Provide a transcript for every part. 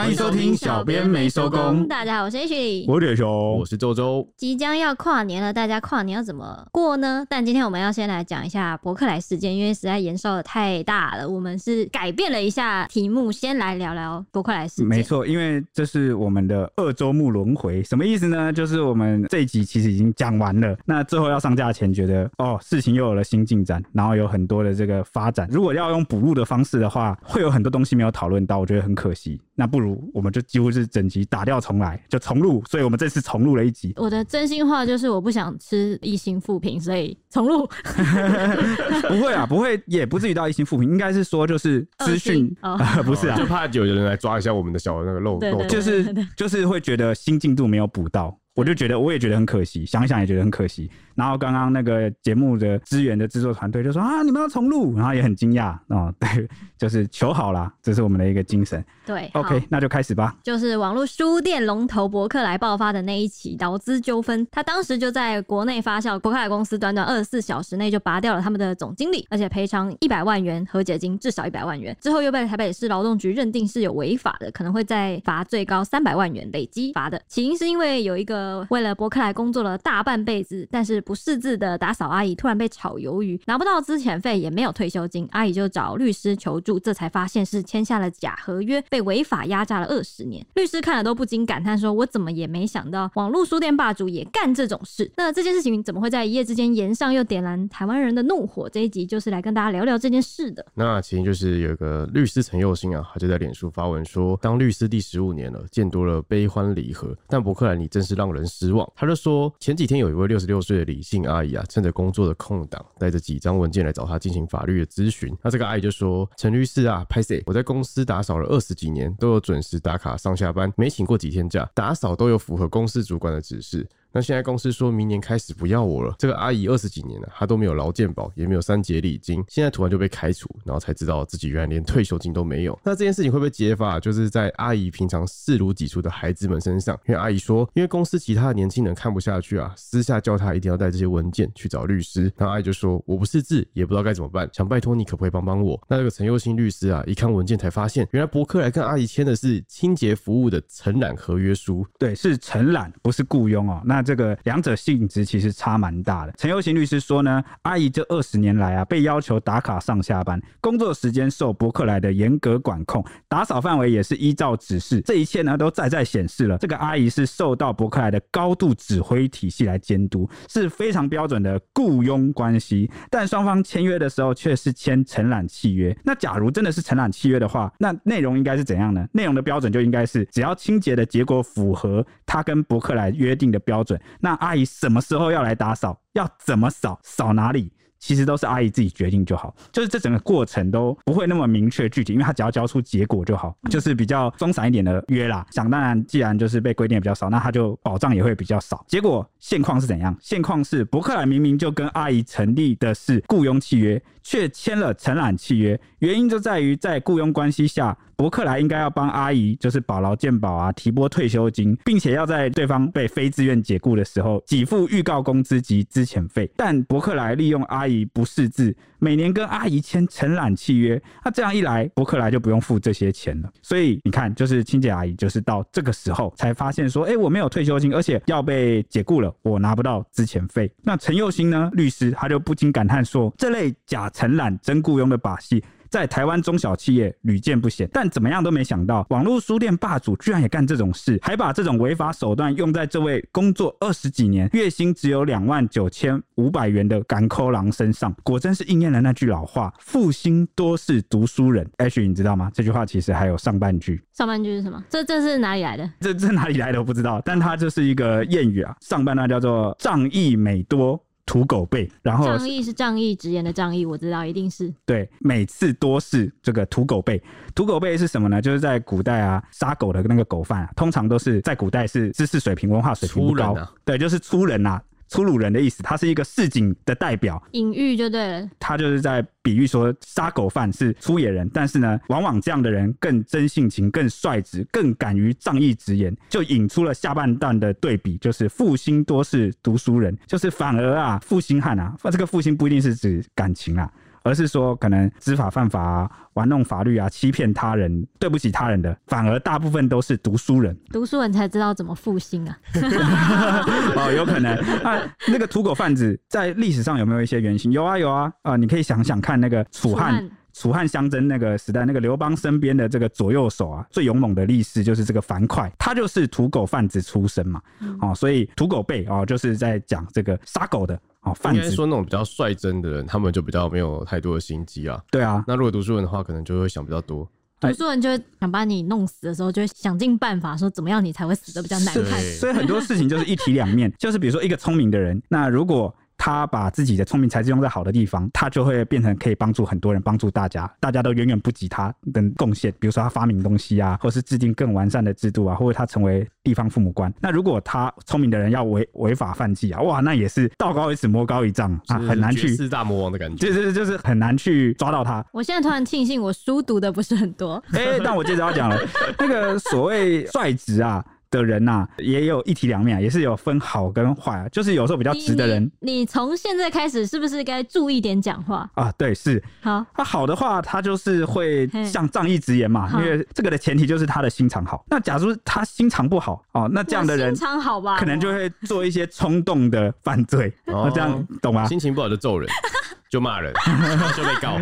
欢迎收听小编没收工。大家好，我是 H，我是铁熊，我是周周。即将要跨年了，大家跨年要怎么过呢？但今天我们要先来讲一下伯克莱事件，因为实在延烧的太大了，我们是改变了一下题目，先来聊聊伯克莱事件。没错，因为这是我们的二周目轮回，什么意思呢？就是我们这一集其实已经讲完了，那最后要上架前，觉得哦，事情又有了新进展，然后有很多的这个发展。如果要用补录的方式的话，会有很多东西没有讨论到，我觉得很可惜。那不如我们就几乎是整集打掉重来，就重录。所以我们这次重录了一集。我的真心话就是我不想吃一星负评，所以重录。不会啊，不会，也不至于到一星负评，应该是说就是资讯，呃，不是啊，就怕有人来抓一下我们的小那个漏洞，就是就是会觉得新进度没有补到。我就觉得，我也觉得很可惜，想想也觉得很可惜。然后刚刚那个节目的资源的制作团队就说啊，你们要重录，然后也很惊讶啊，对，就是求好啦，这是我们的一个精神。对，OK，那就开始吧。就是网络书店龙头博客来爆发的那一起劳资纠纷，他当时就在国内发酵，博客来公司短短二十四小时内就拔掉了他们的总经理，而且赔偿一百万元和解金，至少一百万元。之后又被台北市劳动局认定是有违法的，可能会再罚最高三百万元，累积罚的。起因是因为有一个。为了博客来工作了大半辈子，但是不识字的打扫阿姨突然被炒鱿鱼，拿不到资遣费，也没有退休金，阿姨就找律师求助，这才发现是签下了假合约，被违法压榨了二十年。律师看了都不禁感叹说：“我怎么也没想到，网络书店霸主也干这种事。”那这件事情怎么会在一夜之间炎上，又点燃台湾人的怒火？这一集就是来跟大家聊聊这件事的。那其实就是有一个律师陈佑兴啊，他就在脸书发文说：“当律师第十五年了，见多了悲欢离合，但博客来你真是让人。”失望，他就说前几天有一位六十六岁的李姓阿姨啊，趁着工作的空档，带着几张文件来找他进行法律的咨询。那这个阿姨就说：“陈律师啊，拍谢，我在公司打扫了二十几年，都有准时打卡上下班，没请过几天假，打扫都有符合公司主管的指示。”那现在公司说明年开始不要我了。这个阿姨二十几年了，她都没有劳健保，也没有三节礼金，现在突然就被开除，然后才知道自己原来连退休金都没有。那这件事情会不会揭发？就是在阿姨平常视如己出的孩子们身上。因为阿姨说，因为公司其他的年轻人看不下去啊，私下叫她一定要带这些文件去找律师。然后阿姨就说，我不识字，也不知道该怎么办，想拜托你可不可以帮帮我？那这个陈佑兴律师啊，一看文件才发现，原来博客来跟阿姨签的是清洁服务的承揽合约书。对，是承揽，不是雇佣哦。那这个两者。性质其实差蛮大的。陈佑行律师说呢，阿姨这二十年来啊，被要求打卡上下班，工作时间受伯克莱的严格管控，打扫范围也是依照指示，这一切呢都在在显示了，这个阿姨是受到伯克莱的高度指挥体系来监督，是非常标准的雇佣关系。但双方签约的时候却是签承揽契约。那假如真的是承揽契约的话，那内容应该是怎样呢？内容的标准就应该是，只要清洁的结果符合他跟伯克莱约定的标准，那阿姨。什么时候要来打扫？要怎么扫？扫哪里？其实都是阿姨自己决定就好，就是这整个过程都不会那么明确具体，因为他只要交出结果就好，就是比较松散一点的约啦。想当然，既然就是被规定的比较少，那他就保障也会比较少。结果现况是怎样？现况是伯克莱明明就跟阿姨成立的是雇佣契约，却签了承揽契约，原因就在于在雇佣关系下。博客来应该要帮阿姨，就是保劳健保啊，提拨退休金，并且要在对方被非自愿解雇的时候给付预告工资及资遣费。但博克莱利用阿姨不识字，每年跟阿姨签承揽契约，那这样一来，博克莱就不用付这些钱了。所以你看，就是清洁阿姨，就是到这个时候才发现说，哎，我没有退休金，而且要被解雇了，我拿不到资遣费。那陈佑兴呢，律师他就不禁感叹说，这类假承揽真雇佣的把戏。在台湾中小企业屡见不鲜，但怎么样都没想到，网络书店霸主居然也干这种事，还把这种违法手段用在这位工作二十几年、月薪只有两万九千五百元的甘苦郎身上。果真是应验了那句老话：“负心多是读书人。”H，你知道吗？这句话其实还有上半句。上半句是什么？这这是哪里来的？这这哪里来的我不知道，但它就是一个谚语啊。上半段叫做“仗义每多”。土狗背，然后仗义是仗义直言的仗义，我知道一定是对。每次多是这个土狗背，土狗背是什么呢？就是在古代啊，杀狗的那个狗贩啊，通常都是在古代是知识水平、文化水平不高，啊、对，就是粗人呐、啊。粗鲁人的意思，他是一个市井的代表，隐喻就对了。他就是在比喻说，杀狗犯是粗野人，但是呢，往往这样的人更真性情、更率直、更敢于仗义直言，就引出了下半段的对比，就是负心多是读书人，就是反而啊，负心汉啊，这个负心不一定是指感情啊。而是说可能知法犯法啊、玩弄法律啊、欺骗他人、对不起他人的，反而大部分都是读书人。读书人才知道怎么复兴啊！哦，有可能啊。那个土狗贩子在历史上有没有一些原型？有啊，有啊。啊，你可以想想看，那个楚汉。楚汉相争那个时代，那个刘邦身边的这个左右手啊，最勇猛的力士就是这个樊哙，他就是土狗贩子出身嘛。嗯、哦，所以土狗辈哦，就是在讲这个杀狗的哦，贩子。应该说那种比较率真的人，他们就比较没有太多的心机啊。对啊，那如果读书人的话，可能就会想比较多。读书人就会想把你弄死的时候，就会想尽办法说怎么样你才会死的比较难看。所以很多事情就是一体两面，就是比如说一个聪明的人，那如果。他把自己的聪明才智用在好的地方，他就会变成可以帮助很多人，帮助大家，大家都远远不及他的贡献。比如说他发明东西啊，或是制定更完善的制度啊，或者他成为地方父母官。那如果他聪明的人要违违法犯纪啊，哇，那也是道高一尺，魔高一丈啊，很难去四大魔王的感觉，就是就是很难去抓到他。我现在突然庆幸我书读的不是很多，哎、欸，但我接着要讲了，那个所谓率直啊。的人呐、啊，也有一体两面，也是有分好跟坏啊。就是有时候比较直的人，你从现在开始是不是该注意点讲话啊？对，是好。他好的话，他就是会像仗义直言嘛，因为这个的前提就是他的心肠好。那假如他心肠不好哦，那这样的人心肠好吧，可能就会做一些冲动的犯罪。哦，这样懂吗？心情不好就揍人，就骂人，就被告，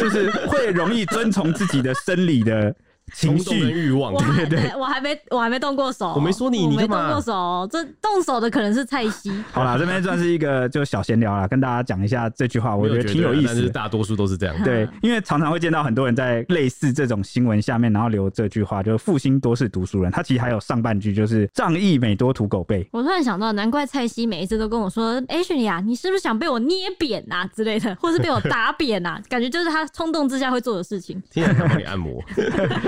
就是会容易遵从自己的生理的。情绪欲望，对对对，我还没我还没动过手，我没说你，你没动过手，这动手的可能是蔡西。好啦，这边算是一个就小闲聊啦，跟大家讲一下这句话，我觉得挺有意思。但是大多数都是这样，对，因为常常会见到很多人在类似这种新闻下面，然后留这句话，就是复兴多是读书人。他其实还有上半句，就是仗义每多土狗辈。我突然想到，难怪蔡西每一次都跟我说：“哎，雪莉啊，你是不是想被我捏扁啊之类的，或是被我打扁啊？”感觉就是他冲动之下会做的事情。听起来想帮你按摩。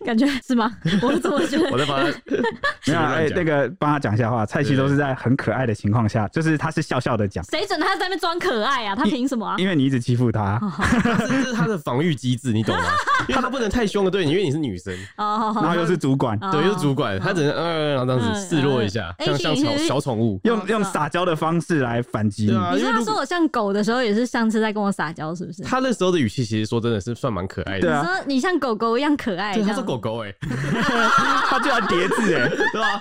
感觉是吗？我怎么觉得？我在帮他，没有哎，那个帮他讲一下话。蔡徐都是在很可爱的情况下，就是他是笑笑的讲。谁准他在那边装可爱啊？他凭什么啊？因为你一直欺负他，这是他的防御机制，你懂吗？因为他不能太凶的对你，因为你是女生，然后又是主管，对，又是主管，他只能嗯，然后这样子示弱一下，像像小小宠物，用用撒娇的方式来反击你。你说他说我像狗的时候，也是上次在跟我撒娇，是不是？他那时候的语气其实说真的是算蛮可爱的。对啊，你说你像狗狗一样可爱，他是狗狗哎。他居然叠字哎，对吧？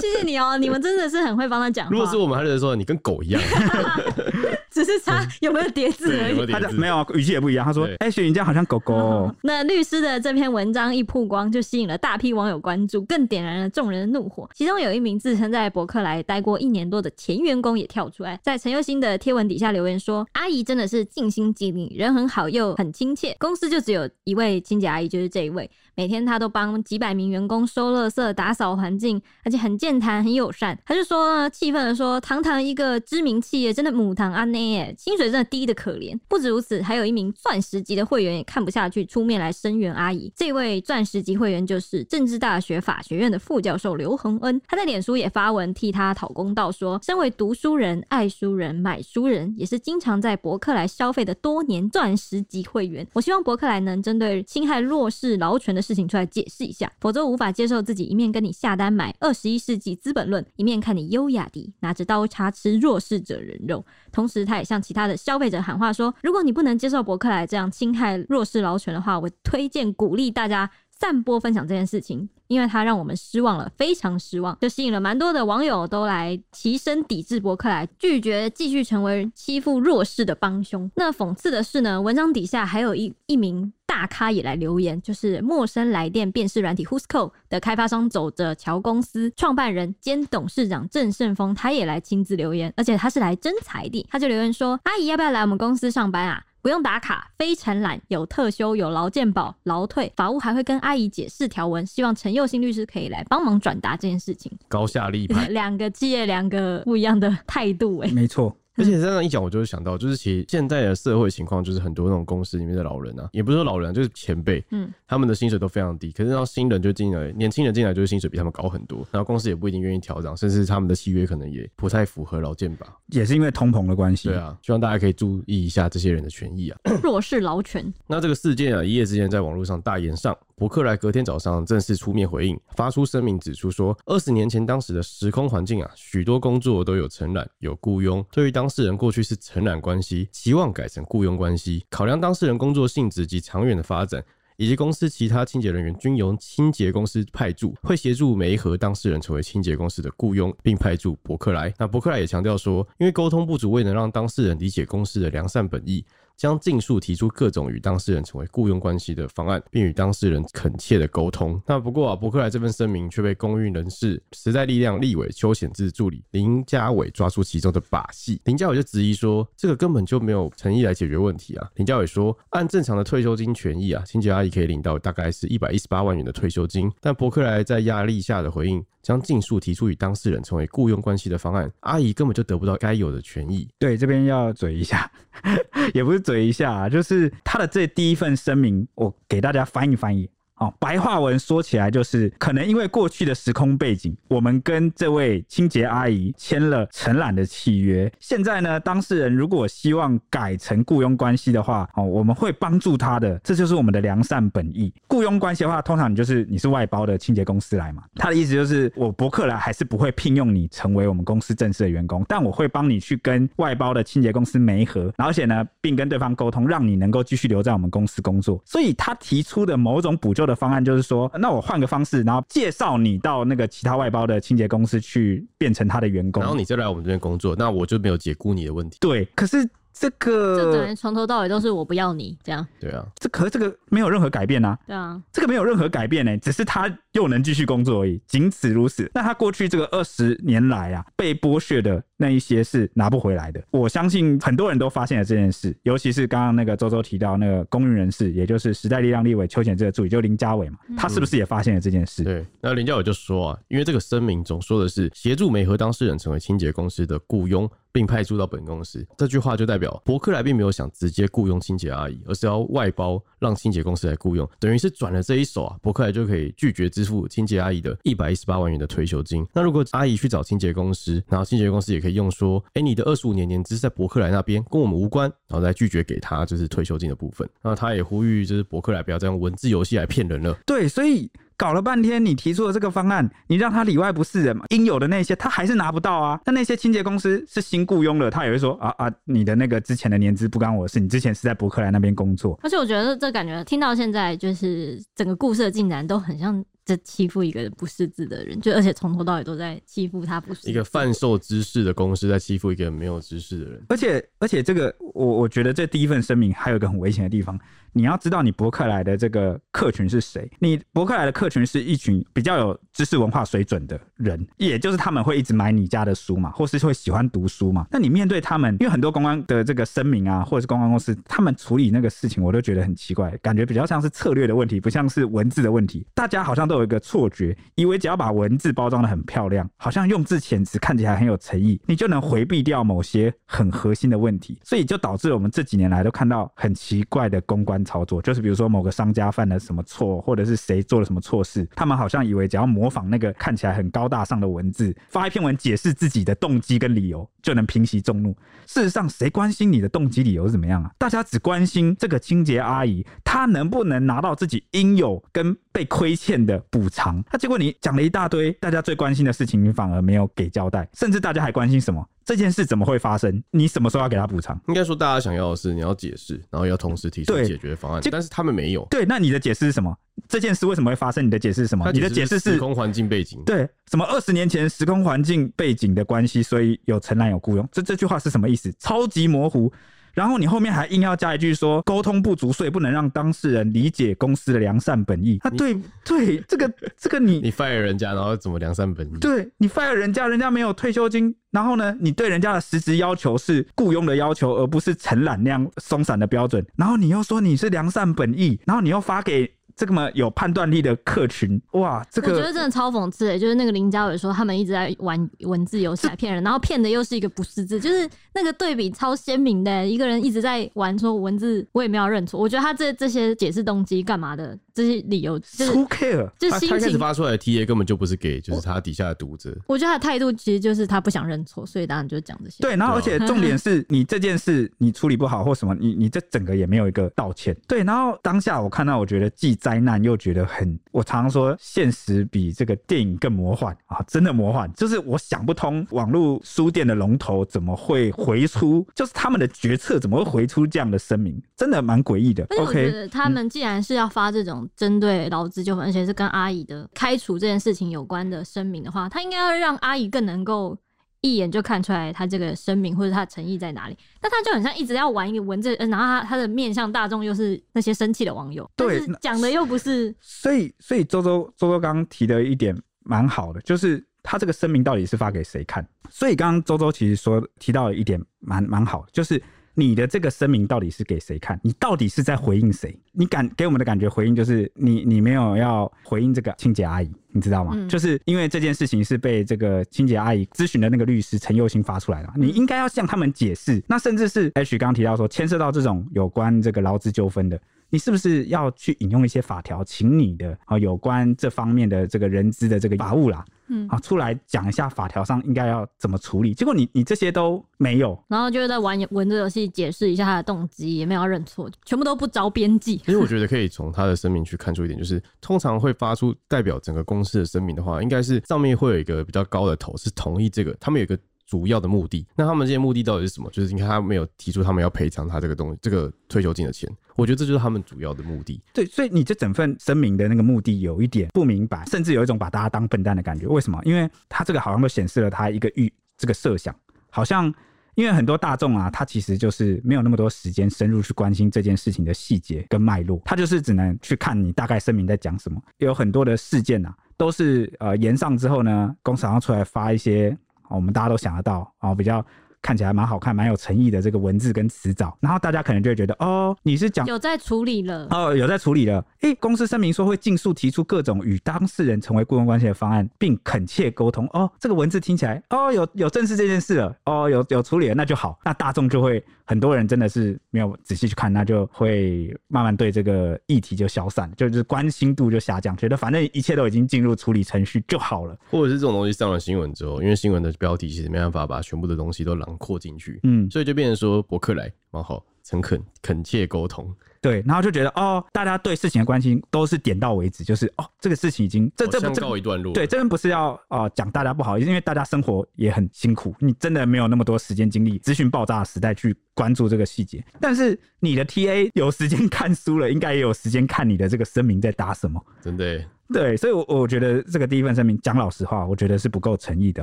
谢谢你哦，你们真的是很会帮他讲。如果是我们，还是说你跟狗一样，只是他有没有叠字而已。他没有语气也不一样。他说：“哎，雪你这样好像狗狗。”那律师的这篇文章一曝光，就吸引了大批网友关注，更点燃了众人的怒火。其中有一名自称在博客来待过一年多的前员工也跳出来，在陈又新的贴文底下留言说：“阿姨真的是尽心尽力，人很好又很亲切。公司就只有一位清洁阿姨，就是这一位。”每天他都帮几百名员工收垃圾、打扫环境，而且很健谈、很友善。他就说呢，气愤的说：“堂堂一个知名企业，真的母堂阿内薪水真的低得可怜。”不止如此，还有一名钻石级的会员也看不下去，出面来声援阿姨。这位钻石级会员就是政治大学法学院的副教授刘恒恩。他在脸书也发文替他讨公道，说：“身为读书人、爱书人、买书人，也是经常在博客来消费的多年钻石级会员。我希望博客来能针对侵害弱势劳权的事情出来解释一下，否则无法接受自己一面跟你下单买《二十一世纪资本论》，一面看你优雅地拿着刀叉吃弱势者人肉。同时，他也向其他的消费者喊话说：如果你不能接受博客来这样侵害弱势劳权的话，我推荐鼓励大家散播分享这件事情，因为它让我们失望了，非常失望，就吸引了蛮多的网友都来齐声抵制博客来，拒绝继续成为欺负弱势的帮凶。那讽刺的是呢，文章底下还有一一名。大咖也来留言，就是陌生来电辨识软体 Who's c o 的开发商走着瞧公司创办人兼董事长郑胜峰，他也来亲自留言，而且他是来征才的，他就留言说：“阿姨要不要来我们公司上班啊？不用打卡，非常懒，有特休，有劳健保、劳退，法务还会跟阿姨解释条文，希望陈佑新律师可以来帮忙转达这件事情。”高下立判，两个企业两个不一样的态度，哎，没错。而且这样一讲，我就会想到，就是其实现在的社会情况，就是很多那种公司里面的老人啊，也不是说老人，就是前辈，嗯，他们的薪水都非常低。可是让新人就进来，年轻人进来就是薪水比他们高很多，然后公司也不一定愿意调整，甚至他们的契约可能也不太符合劳健保，也是因为通膨的关系。对啊，希望大家可以注意一下这些人的权益啊。弱势劳权。那这个事件啊，一夜之间在网络上大炎上。伯克莱隔天早上正式出面回应，发出声明指出说，二十年前当时的时空环境啊，许多工作都有承揽、有雇佣。对于当事人过去是承揽关系，期望改成雇佣关系，考量当事人工作性质及长远的发展。以及公司其他清洁人员均由清洁公司派驻，会协助媒合当事人成为清洁公司的雇佣，并派驻伯克莱。那伯克莱也强调说，因为沟通不足，未能让当事人理解公司的良善本意。将尽速提出各种与当事人成为雇佣关系的方案，并与当事人恳切的沟通。那不过啊，伯克莱这份声明却被公运人士时代力量立委邱显智助理林家伟抓出其中的把戏。林家伟就质疑说，这个根本就没有诚意来解决问题啊。林家伟说，按正常的退休金权益啊，清洁阿姨可以领到大概是一百一十八万元的退休金，但伯克莱在压力下的回应。将尽数提出与当事人成为雇佣关系的方案，阿姨根本就得不到该有的权益。对，这边要嘴一下，也不是嘴一下啊，就是他的这第一份声明，我给大家翻译翻译。哦，白话文说起来就是，可能因为过去的时空背景，我们跟这位清洁阿姨签了承揽的契约。现在呢，当事人如果希望改成雇佣关系的话，哦，我们会帮助他的，这就是我们的良善本意。雇佣关系的话，通常你就是你是外包的清洁公司来嘛，他的意思就是，我伯克莱还是不会聘用你成为我们公司正式的员工，但我会帮你去跟外包的清洁公司媒合，而且呢，并跟对方沟通，让你能够继续留在我们公司工作。所以他提出的某种补救的方案就是说，那我换个方式，然后介绍你到那个其他外包的清洁公司去，变成他的员工，然后你再来我们这边工作，那我就没有解雇你的问题。对，可是这个，这等于从头到尾都是我不要你这样。对啊，这可是这个没有任何改变啊。对啊，这个没有任何改变呢，只是他又能继续工作而已，仅此如此。那他过去这个二十年来啊，被剥削的。那一些是拿不回来的，我相信很多人都发现了这件事，尤其是刚刚那个周周提到那个公运人士，也就是时代力量立委邱显智助理，就林家伟嘛，他是不是也发现了这件事？嗯、对，那林家伟就说啊，因为这个声明总说的是协助美和当事人成为清洁公司的雇佣，并派驻到本公司，这句话就代表伯克莱并没有想直接雇佣清洁阿姨，而是要外包让清洁公司来雇佣，等于是转了这一手啊，伯克莱就可以拒绝支付清洁阿姨的一百一十八万元的退休金。那如果阿姨去找清洁公司，然后清洁公司也可以用说，哎、欸，你的二十五年年资在伯克莱那边跟我们无关，然后再拒绝给他就是退休金的部分。那他也呼吁就是伯克莱不要再用文字游戏来骗人了。对，所以。搞了半天，你提出的这个方案，你让他里外不是人嘛？应有的那些他还是拿不到啊。那那些清洁公司是新雇佣的，他也会说啊啊，你的那个之前的年资不干我的事，你之前是在伯克莱那边工作。而且我觉得这感觉听到现在，就是整个故事的进展都很像。在欺负一个不识字的人，就而且从头到尾都在欺负他不识字。一个贩售知识的公司在欺负一个没有知识的人，而且而且这个我我觉得这第一份声明还有一个很危险的地方，你要知道你博客来的这个客群是谁？你博客来的客群是一群比较有知识文化水准的人，也就是他们会一直买你家的书嘛，或是会喜欢读书嘛。那你面对他们，因为很多公关的这个声明啊，或者是公关公司，他们处理那个事情，我都觉得很奇怪，感觉比较像是策略的问题，不像是文字的问题。大家好像都有一个错觉。以为只要把文字包装的很漂亮，好像用字遣词看起来很有诚意，你就能回避掉某些很核心的问题，所以就导致我们这几年来都看到很奇怪的公关操作，就是比如说某个商家犯了什么错，或者是谁做了什么错事，他们好像以为只要模仿那个看起来很高大上的文字，发一篇文解释自己的动机跟理由，就能平息众怒。事实上，谁关心你的动机理由是怎么样啊？大家只关心这个清洁阿姨，她能不能拿到自己应有跟被亏欠的补偿。那结果你讲了一大堆，大家最关心的事情，你反而没有给交代，甚至大家还关心什么？这件事怎么会发生？你什么时候要给他补偿？应该说，大家想要的是你要解释，然后要同时提出解决方案。但是他们没有。对，那你的解释是什么？这件事为什么会发生？你的解释是什么？你的解释是时空环境背景。对，什么二十年前时空环境背景的关系，所以有承揽有雇佣。这这句话是什么意思？超级模糊。然后你后面还硬要加一句说沟通不足，所以不能让当事人理解公司的良善本意。啊，对对，这个这个你你 fire 人家，然后怎么良善本意？对，你 fire 人家，人家没有退休金，然后呢，你对人家的实质要求是雇佣的要求，而不是承揽那样松散的标准。然后你又说你是良善本意，然后你又发给。这么有判断力的客群，哇，这个我觉得真的超讽刺诶，就是那个林嘉伟说他们一直在玩文字游戏来骗人，然后骗的又是一个不识字，就是那个对比超鲜明的，一个人一直在玩说文字，我也没有认错，我觉得他这这些解释动机干嘛的。这些理由，就是 Who care？就心他他开始。发出来的 TA 根本就不是给，就是他底下的读者。我觉得他的态度其实就是他不想认错，所以当然就讲这些。对，然后而且重点是你这件事你处理不好或什么，你你这整个也没有一个道歉。对，然后当下我看到，我觉得既灾难又觉得很，我常常说现实比这个电影更魔幻啊，真的魔幻。就是我想不通网络书店的龙头怎么会回出，就是他们的决策怎么会回出这样的声明，真的蛮诡异的。OK，得他们既然是要发这种针对劳资纠纷，而且是跟阿姨的开除这件事情有关的声明的话，他应该要让阿姨更能够一眼就看出来他这个声明或者他的诚意在哪里。但他就很像一直要玩一个文字，然后他他的面向大众又是那些生气的网友，对讲的又不是。所以所以周周周周刚刚提的一点蛮好的，就是他这个声明到底是发给谁看？所以刚刚周周其实说提到了一点蛮蛮好的，就是。你的这个声明到底是给谁看？你到底是在回应谁？你感给我们的感觉回应就是你你没有要回应这个清洁阿姨，你知道吗？嗯、就是因为这件事情是被这个清洁阿姨咨询的那个律师陈佑兴发出来的，你应该要向他们解释。那甚至是 H 刚刚提到说牵涉到这种有关这个劳资纠纷的。你是不是要去引用一些法条，请你的啊有关这方面的这个人资的这个法务啦，嗯，啊出来讲一下法条上应该要怎么处理？结果你你这些都没有，然后就是在玩文字游戏，解释一下他的动机，也没有要认错，全部都不着边际。其实我觉得可以从他的声明去看出一点，就是通常会发出代表整个公司的声明的话，应该是上面会有一个比较高的头，是同意这个，他们有一个。主要的目的，那他们这些目的到底是什么？就是你看他没有提出他们要赔偿他这个东西，这个退休金的钱，我觉得这就是他们主要的目的。对，所以你这整份声明的那个目的有一点不明白，甚至有一种把大家当笨蛋的感觉。为什么？因为他这个好像都显示了他一个预这个设想，好像因为很多大众啊，他其实就是没有那么多时间深入去关心这件事情的细节跟脉络，他就是只能去看你大概声明在讲什么。有很多的事件啊，都是呃延上之后呢，公司好像出来发一些。我们大家都想得到，啊比较看起来蛮好看、蛮有诚意的这个文字跟词藻，然后大家可能就会觉得，哦，你是讲有在处理了，哦，有在处理了。诶，公司声明说会尽速提出各种与当事人成为雇佣关系的方案，并恳切沟通。哦，这个文字听起来，哦，有有正视这件事了，哦，有有处理了，那就好。那大众就会很多人真的是没有仔细去看，那就会慢慢对这个议题就消散，就是关心度就下降，觉得反正一切都已经进入处理程序就好了。或者是这种东西上了新闻之后，因为新闻的标题其实没办法把全部的东西都囊括进去，嗯，所以就变成说博客来蛮好，诚恳恳切沟通。对，然后就觉得哦，大家对事情的关心都是点到为止，就是哦，这个事情已经这这不告一段落。对，这边不是要啊讲、呃、大家不好意思，因为大家生活也很辛苦，你真的没有那么多时间精力，资讯爆炸的时代去关注这个细节。但是你的 TA 有时间 看书了，应该也有时间看你的这个声明在打什么。真的。对，所以，我我觉得这个第一份声明，讲老实话，我觉得是不够诚意的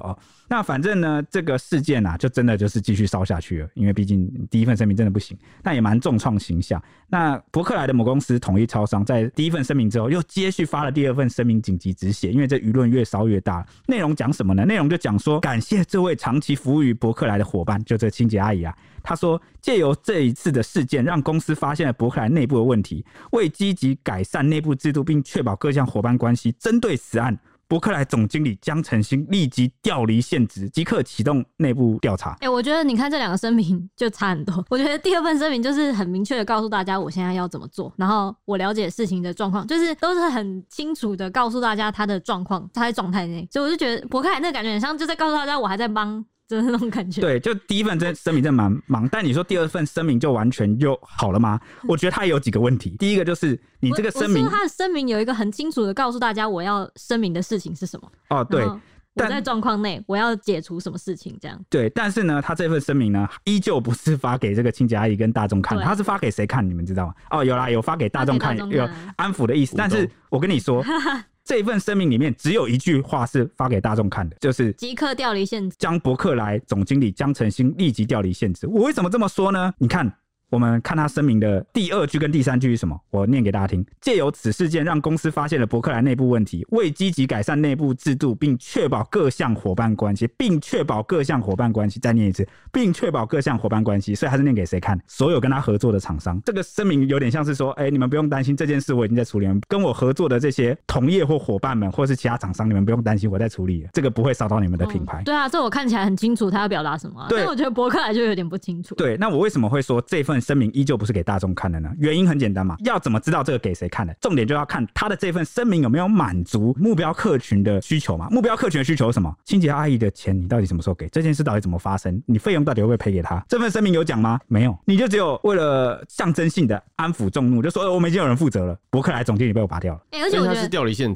哦。那反正呢，这个事件啊，就真的就是继续烧下去了，因为毕竟第一份声明真的不行，但也蛮重创形象。那博客来的母公司统一超商，在第一份声明之后，又接续发了第二份声明，紧急止血，因为这舆论越烧越大。内容讲什么呢？内容就讲说，感谢这位长期服务于博客来的伙伴，就这清洁阿姨啊。他说：“借由这一次的事件，让公司发现了博克莱内部的问题，为积极改善内部制度，并确保各项伙伴关系，针对此案，博克莱总经理江晨星立即调离现职，即刻启动内部调查。”哎，我觉得你看这两个声明就差很多。我觉得第二份声明就是很明确的告诉大家我现在要怎么做，然后我了解事情的状况，就是都是很清楚的告诉大家他的状况，他在状态内。所以我就觉得博克莱那个感觉很像就在告诉大家我还在帮。就是那种感觉。对，就第一份真声明真蛮忙，但你说第二份声明就完全就好了吗？我觉得他有几个问题。第一个就是你这个声明，他的声明有一个很清楚的告诉大家我要声明的事情是什么。哦，对，我在状况内我要解除什么事情这样。对，但是呢，他这份声明呢，依旧不是发给这个清洁阿姨跟大众看，他是发给谁看？你们知道吗？哦，有啦，有发给大众看，看，有安抚的意思。但是我跟你说。这一份声明里面只有一句话是发给大众看的，就是即刻调离现职，将伯克莱总经理江晨星立即调离现职。我为什么这么说呢？你看。我们看他声明的第二句跟第三句是什么？我念给大家听：借由此事件，让公司发现了伯克莱内部问题，为积极改善内部制度，并确保各项伙伴关系，并确保各项伙伴关系。再念一次，并确保各项伙伴关系。所以他是念给谁看？所有跟他合作的厂商。这个声明有点像是说：哎，你们不用担心这件事，我已经在处理。跟我合作的这些同业或伙伴们，或是其他厂商，你们不用担心，我在处理。这个不会烧到你们的品牌。嗯、对啊，这我看起来很清楚，他要表达什么、啊。对，但我觉得伯克莱就有点不清楚。对，那我为什么会说这份？份声明依旧不是给大众看的呢？原因很简单嘛，要怎么知道这个给谁看的？重点就要看他的这份声明有没有满足目标客群的需求嘛？目标客群的需求是什么？清洁阿姨的钱你到底什么时候给？这件事到底怎么发生？你费用到底会不会赔给他？这份声明有讲吗？没有，你就只有为了象征性的安抚众怒，就说我们已经有人负责了。伯克莱总经理被我拔掉了，哎、欸，而且我觉得他是调离现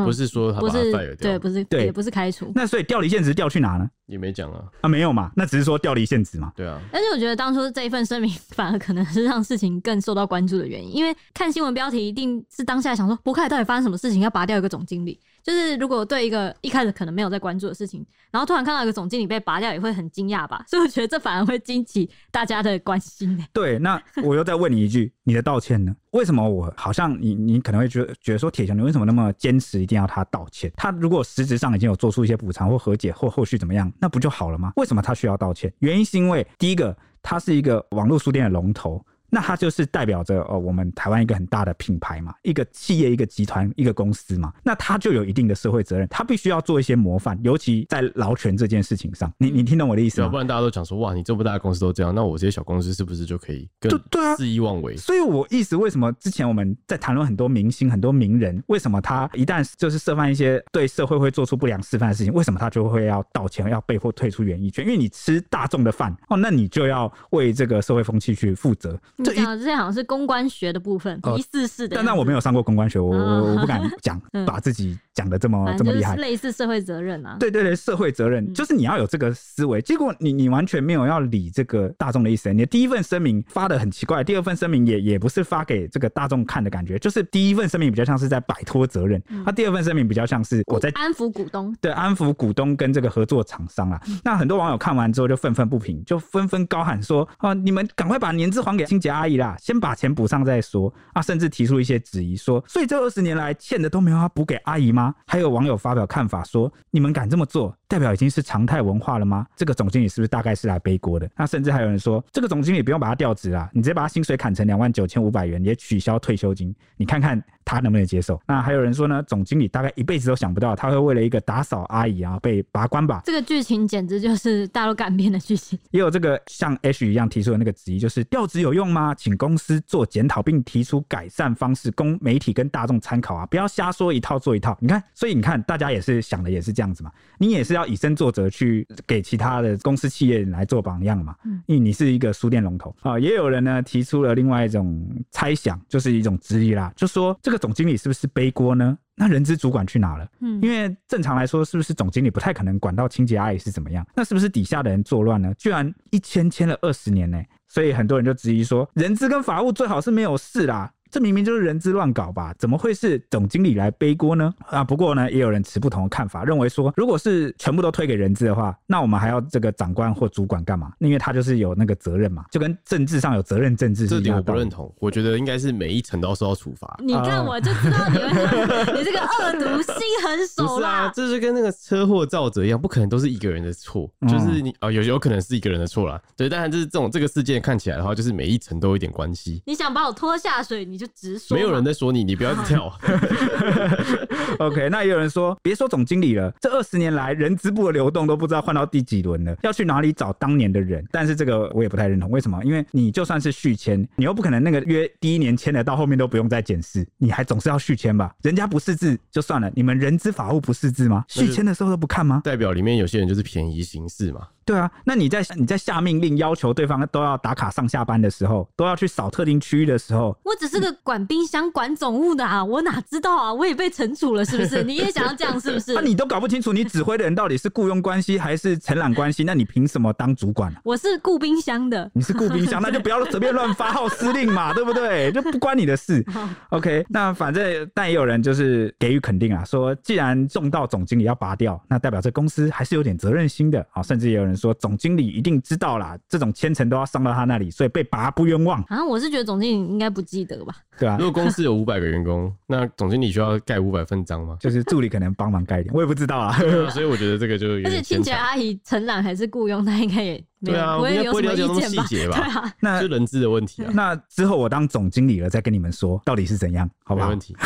职。不是说他把他 fire 掉，对，不是，对，也不是开除。那所以调离现职调去哪呢？也没讲啊，啊，没有嘛，那只是说调离现职嘛。对啊。但是我觉得当初这一份声明反而可能是让事情更受到关注的原因，因为看新闻标题一定是当下想说，博凯到底发生什么事情要拔掉一个总经理？就是如果对一个一开始可能没有在关注的事情，然后突然看到一个总经理被拔掉，也会很惊讶吧？所以我觉得这反而会激起大家的关心。对，那我又再问你一句，你的道歉呢？为什么我好像你你可能会觉得觉得说铁雄，你为什么那么坚持一定要他道歉？他如果实质上已经有做出一些补偿或和解或后续怎么样，那不就好了吗？为什么他需要道歉？原因是因为第一个，他是一个网络书店的龙头。那它就是代表着呃，我们台湾一个很大的品牌嘛，一个企业、一个集团、一个公司嘛，那它就有一定的社会责任，它必须要做一些模范，尤其在劳权这件事情上。你你听懂我的意思吗？不然大家都讲说，哇，你这么大的公司都这样，那我这些小公司是不是就可以更对啊肆意妄为？所以我意思，为什么之前我们在谈论很多明星、很多名人，为什么他一旦就是涉犯一些对社会会做出不良示范的事情，为什么他就会要道歉，要被迫退出演艺圈？因为你吃大众的饭哦，那你就要为这个社会风气去负责。你讲的这些好像是。公关学的部分，疑似是的。但那我没有上过公关学，我我我不敢 讲，把自己讲的这么这么厉害。类似社会责任啊，对对对，社会责任就是你要有这个思维。结果你你完全没有要理这个大众的意思。你的第一份声明发的很奇怪，第二份声明也也不是发给这个大众看的感觉。就是第一份声明比较像是在摆脱责任，那第二份声明比较像是我在安抚股东，对，安抚股东跟这个合作厂商啊。那很多网友看完之后就愤愤不平，就纷纷高喊说：“啊，你们赶快把年资还给清洁阿姨啦，先把钱补上再说。”说啊，甚至提出一些质疑，说，所以这二十年来欠的都没有要补给阿姨吗？还有网友发表看法说，你们敢这么做，代表已经是常态文化了吗？这个总经理是不是大概是来背锅的？那甚至还有人说，这个总经理不用把他调职啦，你直接把他薪水砍成两万九千五百元，也取消退休金，你看看他能不能接受？那还有人说呢，总经理大概一辈子都想不到他会为了一个打扫阿姨啊被拔关吧？这个剧情简直就是大陆改编的剧情。也有这个像 H 一样提出的那个质疑，就是调职有用吗？请公司做检讨并提出改善方式，供媒体跟大众参考啊！不要瞎说一套做一套。你看，所以你看，大家也是想的也是这样子嘛。你也是要以身作则，去给其他的公司企业来做榜样嘛。因为你是一个书店龙头啊。也有人呢提出了另外一种猜想，就是一种质疑啦，就说这个总经理是不是背锅呢？那人资主管去哪了？嗯，因为正常来说，是不是总经理不太可能管到清洁阿姨是怎么样？那是不是底下的人作乱呢？居然一签签了二十年呢？所以很多人就质疑说，人资跟法务最好是没有事啦。这明明就是人资乱搞吧？怎么会是总经理来背锅呢？啊，不过呢，也有人持不同的看法，认为说，如果是全部都推给人资的话，那我们还要这个长官或主管干嘛？因为他就是有那个责任嘛，就跟政治上有责任政治是一样。这点我不认同，我觉得应该是每一层都要受到处罚。你看，我就知道你们，你这个恶毒心狠手辣。不是啊，这就跟那个车祸造者一样，不可能都是一个人的错，就是你啊，有有可能是一个人的错啦。对，当然就是这种这个事件看起来的话，就是每一层都有一点关系。你想把我拖下水，你就直说。没有人。在说你，你不要跳。OK，那也有人说，别说总经理了，这二十年来人资部的流动都不知道换到第几轮了，要去哪里找当年的人？但是这个我也不太认同，为什么？因为你就算是续签，你又不可能那个约第一年签的，到后面都不用再检视，你还总是要续签吧？人家不识字就算了，你们人资法务不识字吗？续签的时候都不看吗？代表里面有些人就是便宜行事嘛。对啊，那你在你在下命令要求对方都要打卡上下班的时候，都要去扫特定区域的时候，我只是个管冰箱、管总务的啊，我哪知道啊？我也被惩处了，是不是？你也想要这样，是不是？那、啊、你都搞不清楚，你指挥的人到底是雇佣关系还是承揽关系？那你凭什么当主管、啊？我是雇冰箱的，你是雇冰箱，那就不要随便乱发号施令嘛，对不对？就不关你的事。OK，那反正但也有人就是给予肯定啊，说既然重到总经理要拔掉，那代表这公司还是有点责任心的啊，甚至也有人说总经理。一定知道啦，这种千层都要上到他那里，所以被拔不冤枉啊！我是觉得总经理应该不记得吧？对啊，如果公司有五百个员工，那总经理需要盖五百份章吗？就是助理可能帮忙盖一点，我也不知道啊。所以我觉得这个就有点。而且清洁阿姨承揽还是雇佣，他应该也。对啊，不会有什么应该不会了解那么意见吧？细节吧？对啊，那是人资的问题啊，那之后我当总经理了，再跟你们说到底是怎样，好不好没问？题。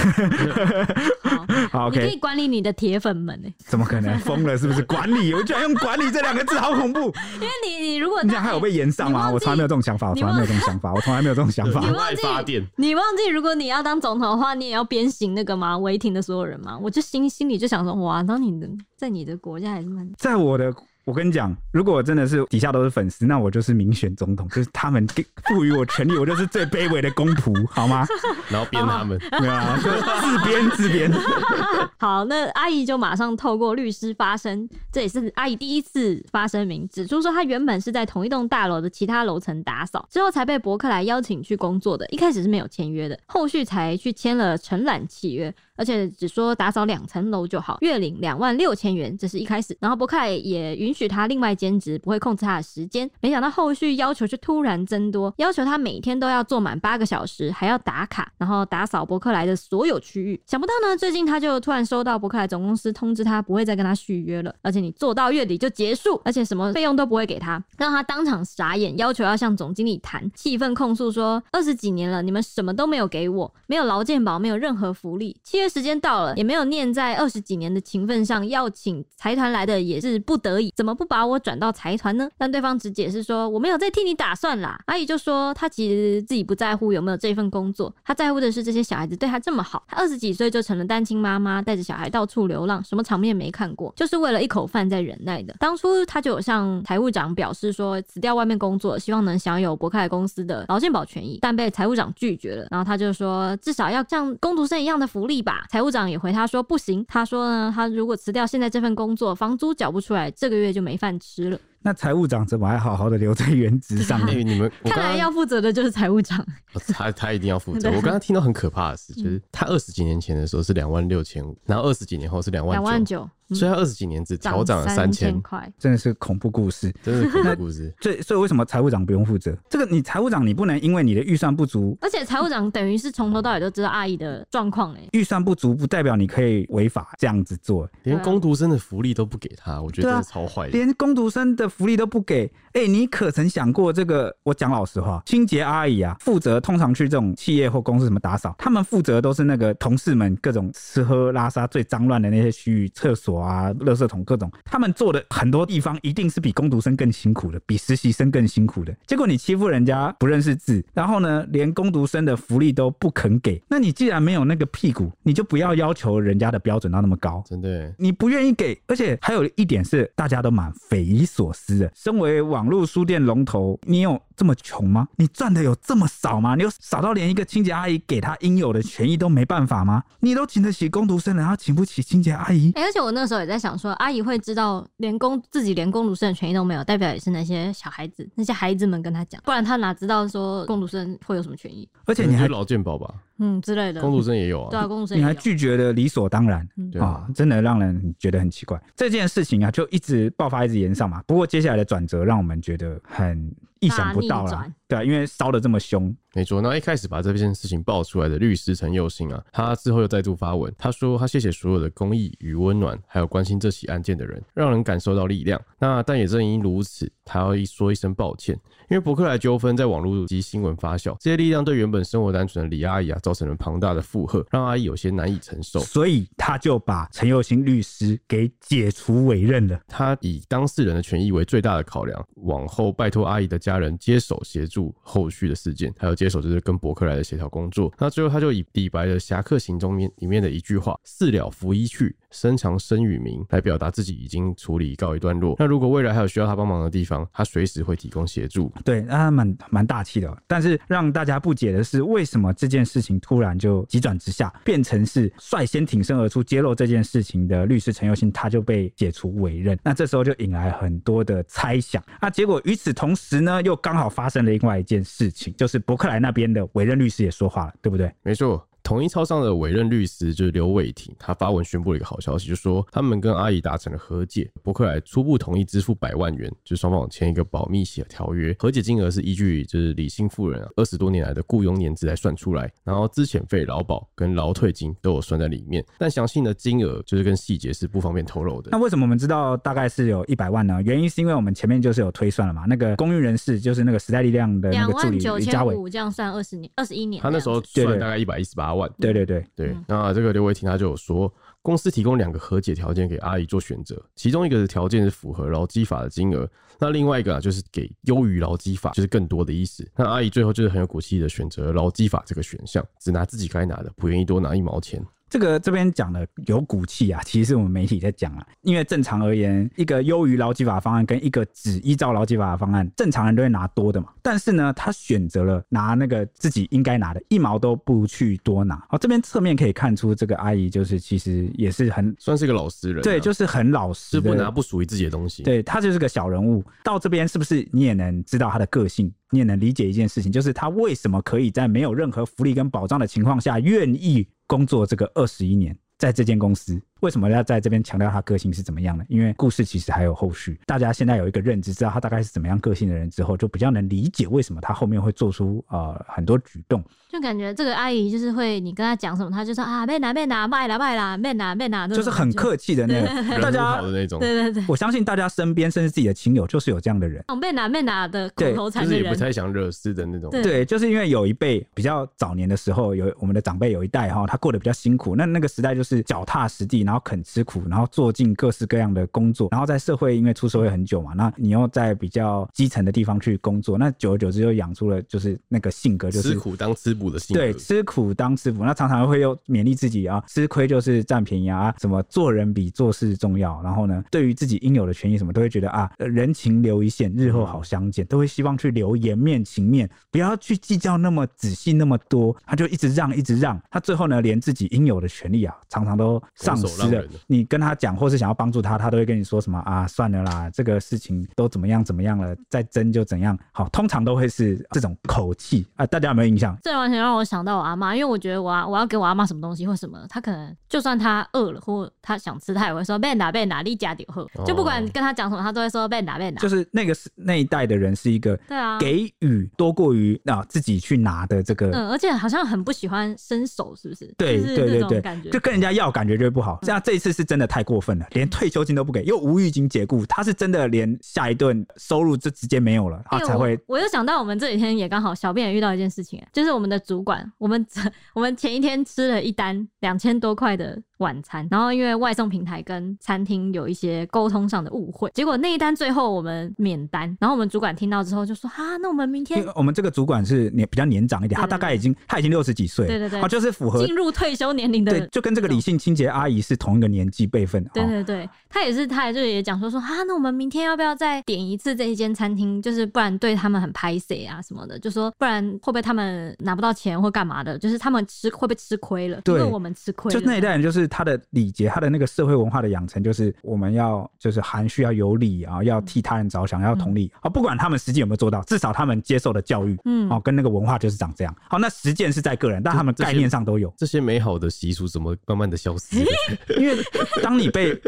好 可以，OK，管理你的铁粉们呢，怎么可能疯了？是不是管理？我居然用管理这两个字，好恐怖！因为你你如果你这样还有被延上吗？我从来没有这种想法，我你从来没有这种想法，我从来没有这种想法你。忘爱记，你忘记，如果你要当总统的话，你也要鞭刑那个吗？违停的所有人吗？我就心心里就想说，哇，当你的在你的国家还是蛮在我的，我跟你讲，如果我真的是底下都是粉丝，那我就是民选总统，就是他们给赋予我权利，我就是最卑微的公仆，好吗？然后编他们，对啊，就自编自编。好，那阿姨就马上透过律师发声，这也是阿姨第一次发声明，指出说她原本是在同一栋大楼的其他楼层打扫，之后才被伯克莱邀请去工作的，一开始是没有签约的，后续才去签了承揽契约，而且只说打扫两层楼就好，月领两万六千元，这是一开始，然后伯克莱也允许许他另外兼职，不会控制他的时间，没想到后续要求却突然增多，要求他每天都要做满八个小时，还要打卡，然后打扫伯克莱的所有区域。想不到呢，最近他就突然收到伯克莱总公司通知他不会再跟他续约了，而且你做到月底就结束，而且什么费用都不会给他，让他当场傻眼，要求要向总经理谈，气愤控诉说二十几年了，你们什么都没有给我，没有劳健保，没有任何福利，契约时间到了也没有念在二十几年的情分上，要请财团来的也是不得已，怎么怎么不把我转到财团呢？但对方只解释说我没有在替你打算啦。阿姨就说她其实自己不在乎有没有这份工作，她在乎的是这些小孩子对她这么好。她二十几岁就成了单亲妈妈，带着小孩到处流浪，什么场面没看过，就是为了一口饭在忍耐的。当初她就有向财务长表示说辞掉外面工作，希望能享有伯克莱公司的劳健保权益，但被财务长拒绝了。然后她就说至少要像工读生一样的福利吧。财务长也回她说不行，她说呢，她如果辞掉现在这份工作，房租缴不出来，这个月就没饭吃了。那财务长怎么还好好的留在原职上因为？你们，看来要负责的就是财务长。哦他他一定要负责。我刚刚听到很可怕的事，就是他二十几年前的时候是两万六千五，然后二十几年后是两万两万九，嗯所以他二十几年只调涨了三千，块。真的是恐怖故事。真的是恐怖故事。所以，所以为什么财务长不用负责？这个你财务长你不能因为你的预算不足，而且财务长等于是从头到尾都知道阿姨的状况，哎，预算不足不代表你可以违法这样子做。连工读生的福利都不给他，我觉得超坏的。连工读生的福利都不给，哎、你可曾想过这个？我讲老实话，清洁阿姨啊，负责通常去这种企业或公司什么打扫，他们负责都是那个同事们各种吃喝拉撒最脏乱的那些区域，厕所啊、垃圾桶各种，他们做的很多地方一定是比工读生更辛苦的，比实习生更辛苦的。结果你欺负人家不认识字，然后呢，连工读生的福利都不肯给，那你既然没有那个屁股，你就不要要求人家的标准到那么高。真的，你不愿意给，而且还有一点是大家都蛮匪夷所思的。身为网络书店龙头，你有这么穷吗？你赚的有这么少吗？你有少到连一个清洁阿姨给他应有的权益都没办法吗？你都请得起工读生了，然后请不起清洁阿姨？哎、而且我那时候也在想说，阿姨会知道连公自己连公主生的权益都没有，代表也是那些小孩子、那些孩子们跟他讲，不然他哪知道说公主生会有什么权益？而且你还老健保吧，嗯之类的。公主生也有啊。对啊，公主生也有你还拒绝的理所当然对啊啊，真的让人觉得很奇怪。这件事情啊，就一直爆发，一直延上嘛。不过接下来的转折让我们觉得很意想不到了对啊，因为烧的这么凶，没错，那一开始把这件事情爆出来的律师陈佑兴啊，他之后又再度发文，他说他谢谢所有的公益与温暖，还有关心这起案件的人，让人感受到力量。那但也正因如此，他要一说一声抱歉，因为伯克莱纠纷在网络及新闻发酵，这些力量对原本生活单纯的李阿姨啊，造成了庞大的负荷，让阿姨有些难以承受，所以他就把陈佑兴律师给解除委任了。他以当事人的权益为最大的考量，往后拜托阿姨的家人接手协助后续的事件，还有接手就是跟伯克莱的协调工作。那最后他就以李白的《侠客行》中面里面的一句话“事了拂衣去，身藏身与名”来表达自己已经处理告一段落。那如果未来还有需要他帮忙的地方，他随时会提供协助。对，那他蛮蛮大气的哦。但是让大家不解的是，为什么这件事情突然就急转直下，变成是率先挺身而出揭露这件事情的律师陈佑兴，他就被解除委任。那这时候就引来很多的猜想。那结果与此同时呢，又刚好发生了另外一件事情，就是伯克莱那边的委任律师也说话了，对不对？没错。统一超商的委任律师就是刘伟霆，他发文宣布了一个好消息，就说他们跟阿姨达成了和解，博客来初步同意支付百万元，就双方签一个保密协条约，和解金额是依据就是李姓妇人啊二十多年来的雇佣年资来算出来，然后资遣费、劳保跟劳退金都有算在里面，但详细的金额就是跟细节是不方便透露的。那为什么我们知道大概是有一百万呢？原因是因为我们前面就是有推算了嘛，那个公运人士就是那个时代力量的那个助理李家伟，这样算二十年、二十一年，他那时候算大概一百一十八万。对对对对，那这个刘伟霆他就有说，公司提供两个和解条件给阿姨做选择，其中一个的条件是符合劳基法的金额，那另外一个啊就是给优于劳基法，就是更多的意思。那阿姨最后就是很有骨气的选择劳基法这个选项，只拿自己该拿的，不愿意多拿一毛钱。这个这边讲的有骨气啊，其实是我们媒体在讲啊。因为正常而言，一个优于劳基法方案跟一个只依照劳基法的方案，正常人都会拿多的嘛。但是呢，他选择了拿那个自己应该拿的，一毛都不去多拿。好，这边侧面可以看出，这个阿姨就是其实也是很算是一个老实人，对，就是很老实，是不拿不属于自己的东西。对，他就是个小人物。到这边是不是你也能知道他的个性？你也能理解一件事情，就是他为什么可以在没有任何福利跟保障的情况下，愿意工作这个二十一年，在这间公司。为什么要在这边强调他个性是怎么样呢？因为故事其实还有后续。大家现在有一个认知，知道他大概是怎么样个性的人之后，就比较能理解为什么他后面会做出呃很多举动。就感觉这个阿姨就是会，你跟他讲什么，他就说啊，别拿别拿，卖啦卖啦，别拿别拿，就是很客气的那个，大家好的那种。对对对，我相信大家身边甚至自己的亲友就是有这样的人，别拿别拿的口头禅，就是也不太想惹事的那种。对，就是因为有一辈比较早年的时候，有我们的长辈有一代哈，他过得比较辛苦，那那个时代就是脚踏实地，然后肯吃苦。然后做尽各式各样的工作，然后在社会，因为出社会很久嘛，那你又在比较基层的地方去工作，那久而久之就养出了就是那个性格，就是吃苦当吃补的性格。对，吃苦当吃补，那常常会又勉励自己啊，吃亏就是占便宜啊，什么做人比做事重要。然后呢，对于自己应有的权益什么，都会觉得啊，人情留一线，日后好相见，都会希望去留颜面情面，不要去计较那么仔细那么多。他就一直让，一直让，他最后呢，连自己应有的权利啊，常常都丧失了。你跟。他讲，或是想要帮助他，他都会跟你说什么啊？算了啦，这个事情都怎么样怎么样了，再争就怎样。好，通常都会是这种口气啊。大家有没有印象？这完全让我想到我阿妈，因为我觉得我我要给我阿妈什么东西或什么，他可能就算他饿了或他想吃，他也会说被拿被拿，立家点喝。就不管跟他讲什么，他都会说被拿被拿。就是那个是那一代的人是一个对啊，给予多过于啊自己去拿的这个。嗯，而且好像很不喜欢伸手，是不是？对对对对，就跟人家要感觉就不好。这样这一次是真的。太过分了，连退休金都不给，又无预警解雇，他是真的连下一顿收入就直接没有了，他才会。我又想到我们这几天也刚好小编也遇到一件事情，就是我们的主管，我们 我们前一天吃了一单两千多块的晚餐，然后因为外送平台跟餐厅有一些沟通上的误会，结果那一单最后我们免单，然后我们主管听到之后就说啊，那我们明天，我们这个主管是年比较年长一点，他大概已经他已经六十几岁，对对对，啊，就是符合进入退休年龄的，对，就跟这个理性清洁阿姨是同一个年纪辈分，对对对，他也是，他也就也讲说说啊，那我们明天要不要再点一次这一间餐厅，就是不然对他们很拍谁啊什么的，就说不然会不会他们拿不到钱或干嘛的，就是他们吃会不会吃亏了，对，因为我们吃亏，就那一代人就是他的礼节。他的那个社会文化的养成，就是我们要就是含蓄要有礼啊，要替他人着想，要同理啊。不管他们实际有没有做到，至少他们接受的教育，嗯，哦，跟那个文化就是长这样。好，那实践是在个人，但他们概念上都有。这些美好的习俗怎么慢慢的消失？因为当你被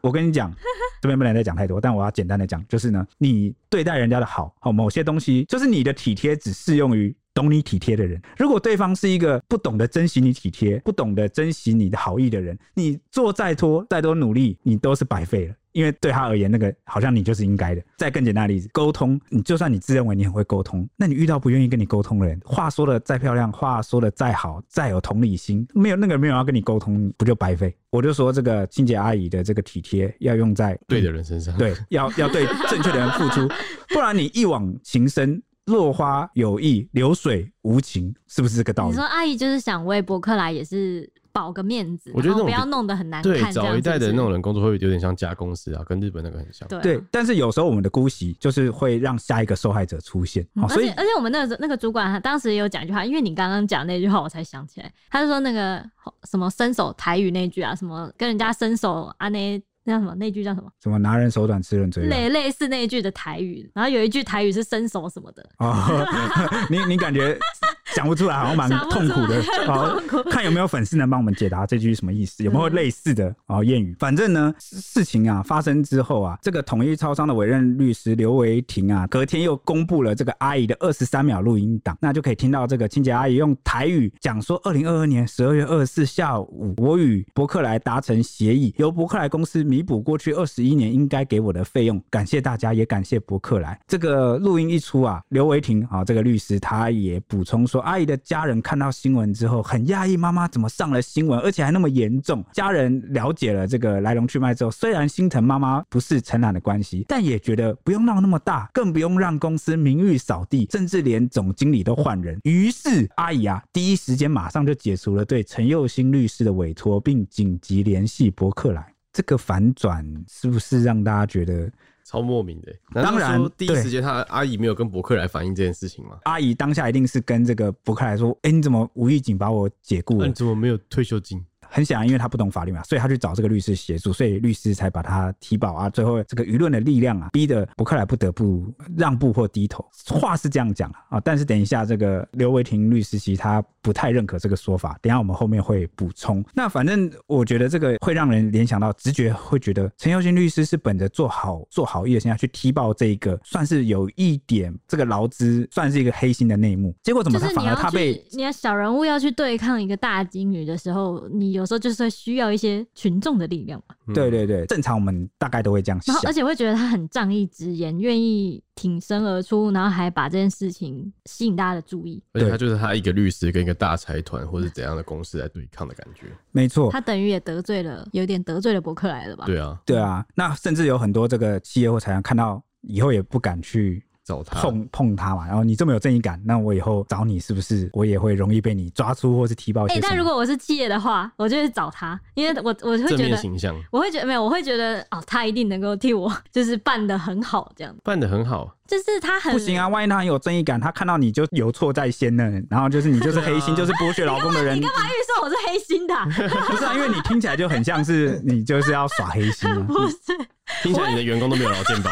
我跟你讲，这边不能再讲太多，但我要简单的讲，就是呢，你对待人家的好，哦某些东西，就是你的体贴只适用于。懂你体贴的人，如果对方是一个不懂得珍惜你体贴、不懂得珍惜你的好意的人，你做再多再多努力，你都是白费了。因为对他而言，那个好像你就是应该的。再更简单的例子，沟通，你就算你自认为你很会沟通，那你遇到不愿意跟你沟通的人，话说的再漂亮，话说的再好，再有同理心，没有那个人没有要跟你沟通，不就白费？我就说这个清洁阿姨的这个体贴要用在对的人身上，对，要要对正确的人付出，不然你一往情深。落花有意，流水无情，是不是这个道理？你说阿姨就是想为博客来也是保个面子，我觉得不要弄得很难看。对，早一代的那种人工作会有点像家公司啊，跟日本那个很像。对，啊、对，但是有时候我们的姑息就是会让下一个受害者出现。嗯、所以而且而且我们那个那个主管他当时也有讲一句话，因为你刚刚讲那句话，我才想起来，他就说那个什么伸手台语那句啊，什么跟人家伸手啊那。那叫什么？那句叫什么？什么拿人手短，吃人嘴软？类类似那一句的台语，然后有一句台语是伸手什么的。哦，你你感觉讲不出来，好像蛮 痛苦的。好，看有没有粉丝能帮我们解答这句什么意思？有没有类似的哦谚语？反正呢，事情啊发生之后啊，这个统一超商的委任律师刘维婷啊，隔天又公布了这个阿姨的二十三秒录音档，那就可以听到这个清洁阿姨用台语讲说：二零二二年十二月二十四下午，我与伯克莱达成协议，由伯克莱公司弥补过去二十一年应该给我的费用。感谢大家，也感谢博客来。这个录音一出啊，刘维廷啊，这个律师他也补充说，阿姨的家人看到新闻之后很讶异，妈妈怎么上了新闻，而且还那么严重。家人了解了这个来龙去脉之后，虽然心疼妈妈不是承揽的关系，但也觉得不用闹那么大，更不用让公司名誉扫地，甚至连总经理都换人。于是阿姨啊，第一时间马上就解除了对陈又辛律师的委托，并紧急联系博客来。这个反转是不是让大家觉得？超莫名的，当然第一时间他阿姨没有跟博客来反映这件事情吗？阿姨当下一定是跟这个博客来说：“哎、欸，你怎么无预警把我解雇了？你怎么没有退休金？”很显然，因为他不懂法律嘛，所以他去找这个律师协助，所以律师才把他提保啊。最后这个舆论的力量啊，逼得博客来不得不让步或低头。话是这样讲啊，但是等一下这个刘维廷律师其实他不太认可这个说法。等一下我们后面会补充。那反正我觉得这个会让人联想到直觉，会觉得陈又辛律师是本着做好做好意的心态去踢爆这一个，算是有一点这个劳资算是一个黑心的内幕。结果怎么他反而他被你，你要小人物要去对抗一个大金鱼的时候，你有。有时候就是需要一些群众的力量嘛。对对对，正常我们大概都会这样想，而且会觉得他很仗义执言，愿意挺身而出，然后还把这件事情吸引大家的注意。而且他就是他一个律师跟一个大财团或者怎样的公司来对抗的感觉。没错，他等于也得罪了，有点得罪了伯克莱了吧？对啊，对啊。那甚至有很多这个企业或财团看到以后也不敢去。找他。碰碰他嘛，然后你这么有正义感，那我以后找你是不是我也会容易被你抓出或是提报？哎、欸，但如果我是企业的话，我就会找他，因为我我会觉得正面形象，我会觉得没有，我会觉得哦，他一定能够替我 就是办的很好，这样。办的很好，就是他很不行啊，万一他很有正义感，他看到你就有错在先呢，然后就是你就是黑心，就是剥削劳工的人，你干嘛预设我是黑心的、啊？不是啊，因为你听起来就很像是你就是要耍黑心、啊，不是。听起来你的员工都没有劳健保。